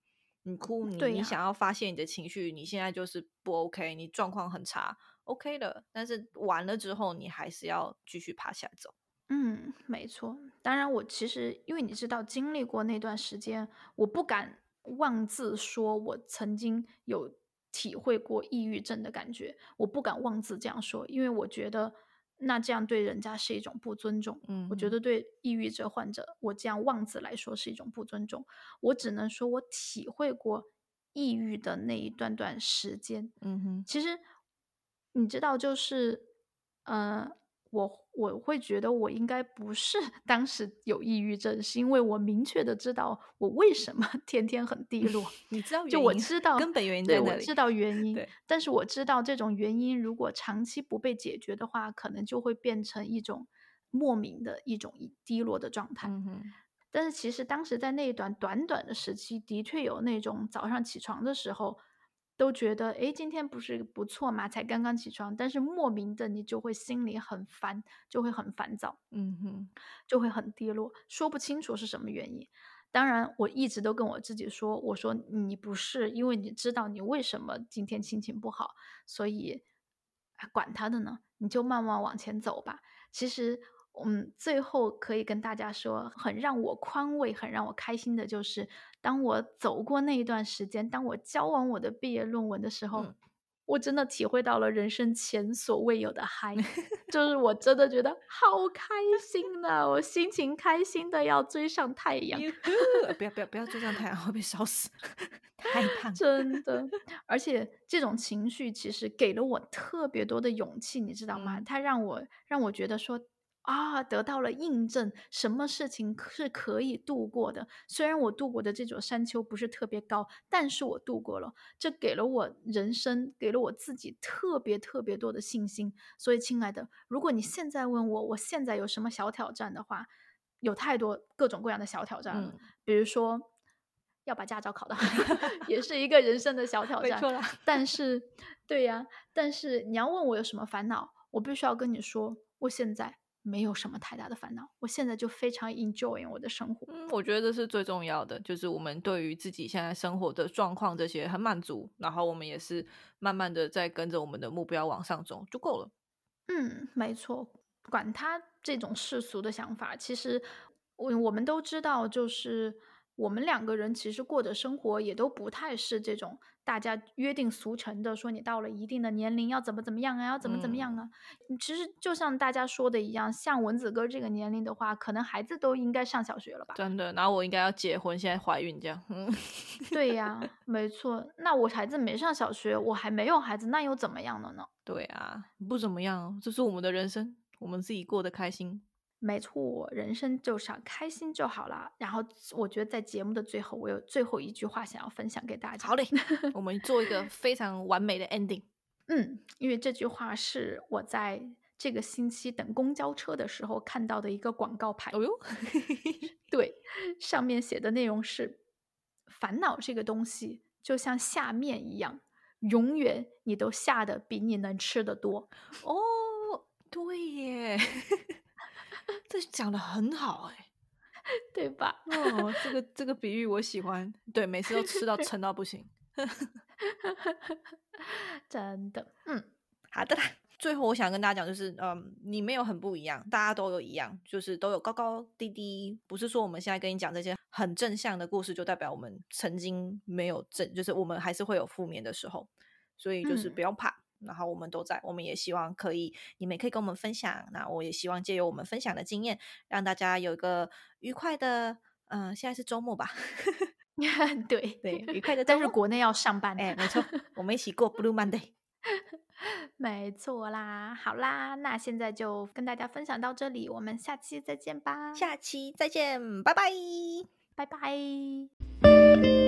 你哭，你你想要发泄你的情绪，你现在就是不 OK，你状况很差，OK 的。但是完了之后，你还是要继续爬起来走。嗯，没错。当然，我其实因为你知道，经历过那段时间，我不敢妄自说我曾经有体会过抑郁症的感觉，我不敢妄自这样说，因为我觉得那这样对人家是一种不尊重。嗯我觉得对抑郁症患者，我这样妄自来说是一种不尊重。我只能说我体会过抑郁的那一段段时间，嗯哼，其实你知道，就是呃，我我会觉得我应该不是 [LAUGHS] 当时有抑郁症，是因为我明确的知道我为什么 [LAUGHS] 天天很低落。[LAUGHS] 你知道就我原因知道根本原因对，在那里。我知道原因，但是我知道这种原因如果长期不被解决的话，可能就会变成一种莫名的一种低落的状态。嗯，但是其实当时在那一段短短的时期，的确有那种早上起床的时候，都觉得诶，今天不是不错嘛，才刚刚起床，但是莫名的你就会心里很烦，就会很烦躁，嗯哼，就会很低落，说不清楚是什么原因。当然，我一直都跟我自己说，我说你不是，因为你知道你为什么今天心情不好，所以啊管他的呢，你就慢慢往前走吧。其实嗯，最后可以跟大家说，很让我宽慰、很让我开心的就是，当我走过那一段时间，当我交完我的毕业论文的时候，我真的体会到了人生前所未有的嗨，[LAUGHS] 就是我真的觉得好开心呐，我心情开心的要追上太阳。不要不要 [LAUGHS] 不要追上太阳，会被烧死，太胖。真的，[LAUGHS] 而且这种情绪其实给了我特别多的勇气，你知道吗？它让我让我觉得说。啊，得到了印证，什么事情是可以度过的？虽然我度过的这座山丘不是特别高，但是我度过了，这给了我人生，给了我自己特别特别多的信心。所以，亲爱的，如果你现在问我，我现在有什么小挑战的话，有太多各种各样的小挑战了。比如说，要把驾照考到，[LAUGHS] 也是一个人生的小挑战。但是，对呀，但是你要问我有什么烦恼，我必须要跟你说，我现在。没有什么太大的烦恼，我现在就非常 enjoy 我的生活。嗯，我觉得这是最重要的，就是我们对于自己现在生活的状况这些很满足，然后我们也是慢慢的在跟着我们的目标往上走就够了。嗯，没错，管他这种世俗的想法，其实我我们都知道，就是我们两个人其实过的生活也都不太是这种。大家约定俗成的说，你到了一定的年龄要怎么怎么样啊，要怎么怎么样啊？其实就像大家说的一样，像蚊子哥这个年龄的话，可能孩子都应该上小学了吧？真的，然后我应该要结婚，现在怀孕这样。嗯，对呀，[LAUGHS] 没错。那我孩子没上小学，我还没有孩子，那又怎么样了呢？对啊，不怎么样，这是我们的人生，我们自己过得开心。没错，人生就是开心就好了。然后，我觉得在节目的最后，我有最后一句话想要分享给大家。好嘞，我 [LAUGHS] 们做一个非常完美的 ending。嗯，因为这句话是我在这个星期等公交车的时候看到的一个广告牌。哦呦，对，上面写的内容是：烦恼这个东西就像下面一样，永远你都下的比你能吃的多。哦，对耶。[LAUGHS] 这讲的很好哎，[LAUGHS] 对吧？哦，这个这个比喻我喜欢。对，每次都吃到 [LAUGHS] 撑到不行，[LAUGHS] 真的。嗯，好的啦。最后我想跟大家讲，就是嗯，你没有很不一样，大家都有一样，就是都有高高低低。不是说我们现在跟你讲这些很正向的故事，就代表我们曾经没有正，就是我们还是会有负面的时候。所以就是不要怕。然后我们都在，我们也希望可以，你们也可以跟我们分享。那我也希望借由我们分享的经验，让大家有一个愉快的，嗯，现在是周末吧？[LAUGHS] 对对，愉快的。但是国内要上班，哎，没错，我们一起过 Blue Monday。[LAUGHS] 没错啦，好啦，那现在就跟大家分享到这里，我们下期再见吧。下期再见，拜拜，拜拜。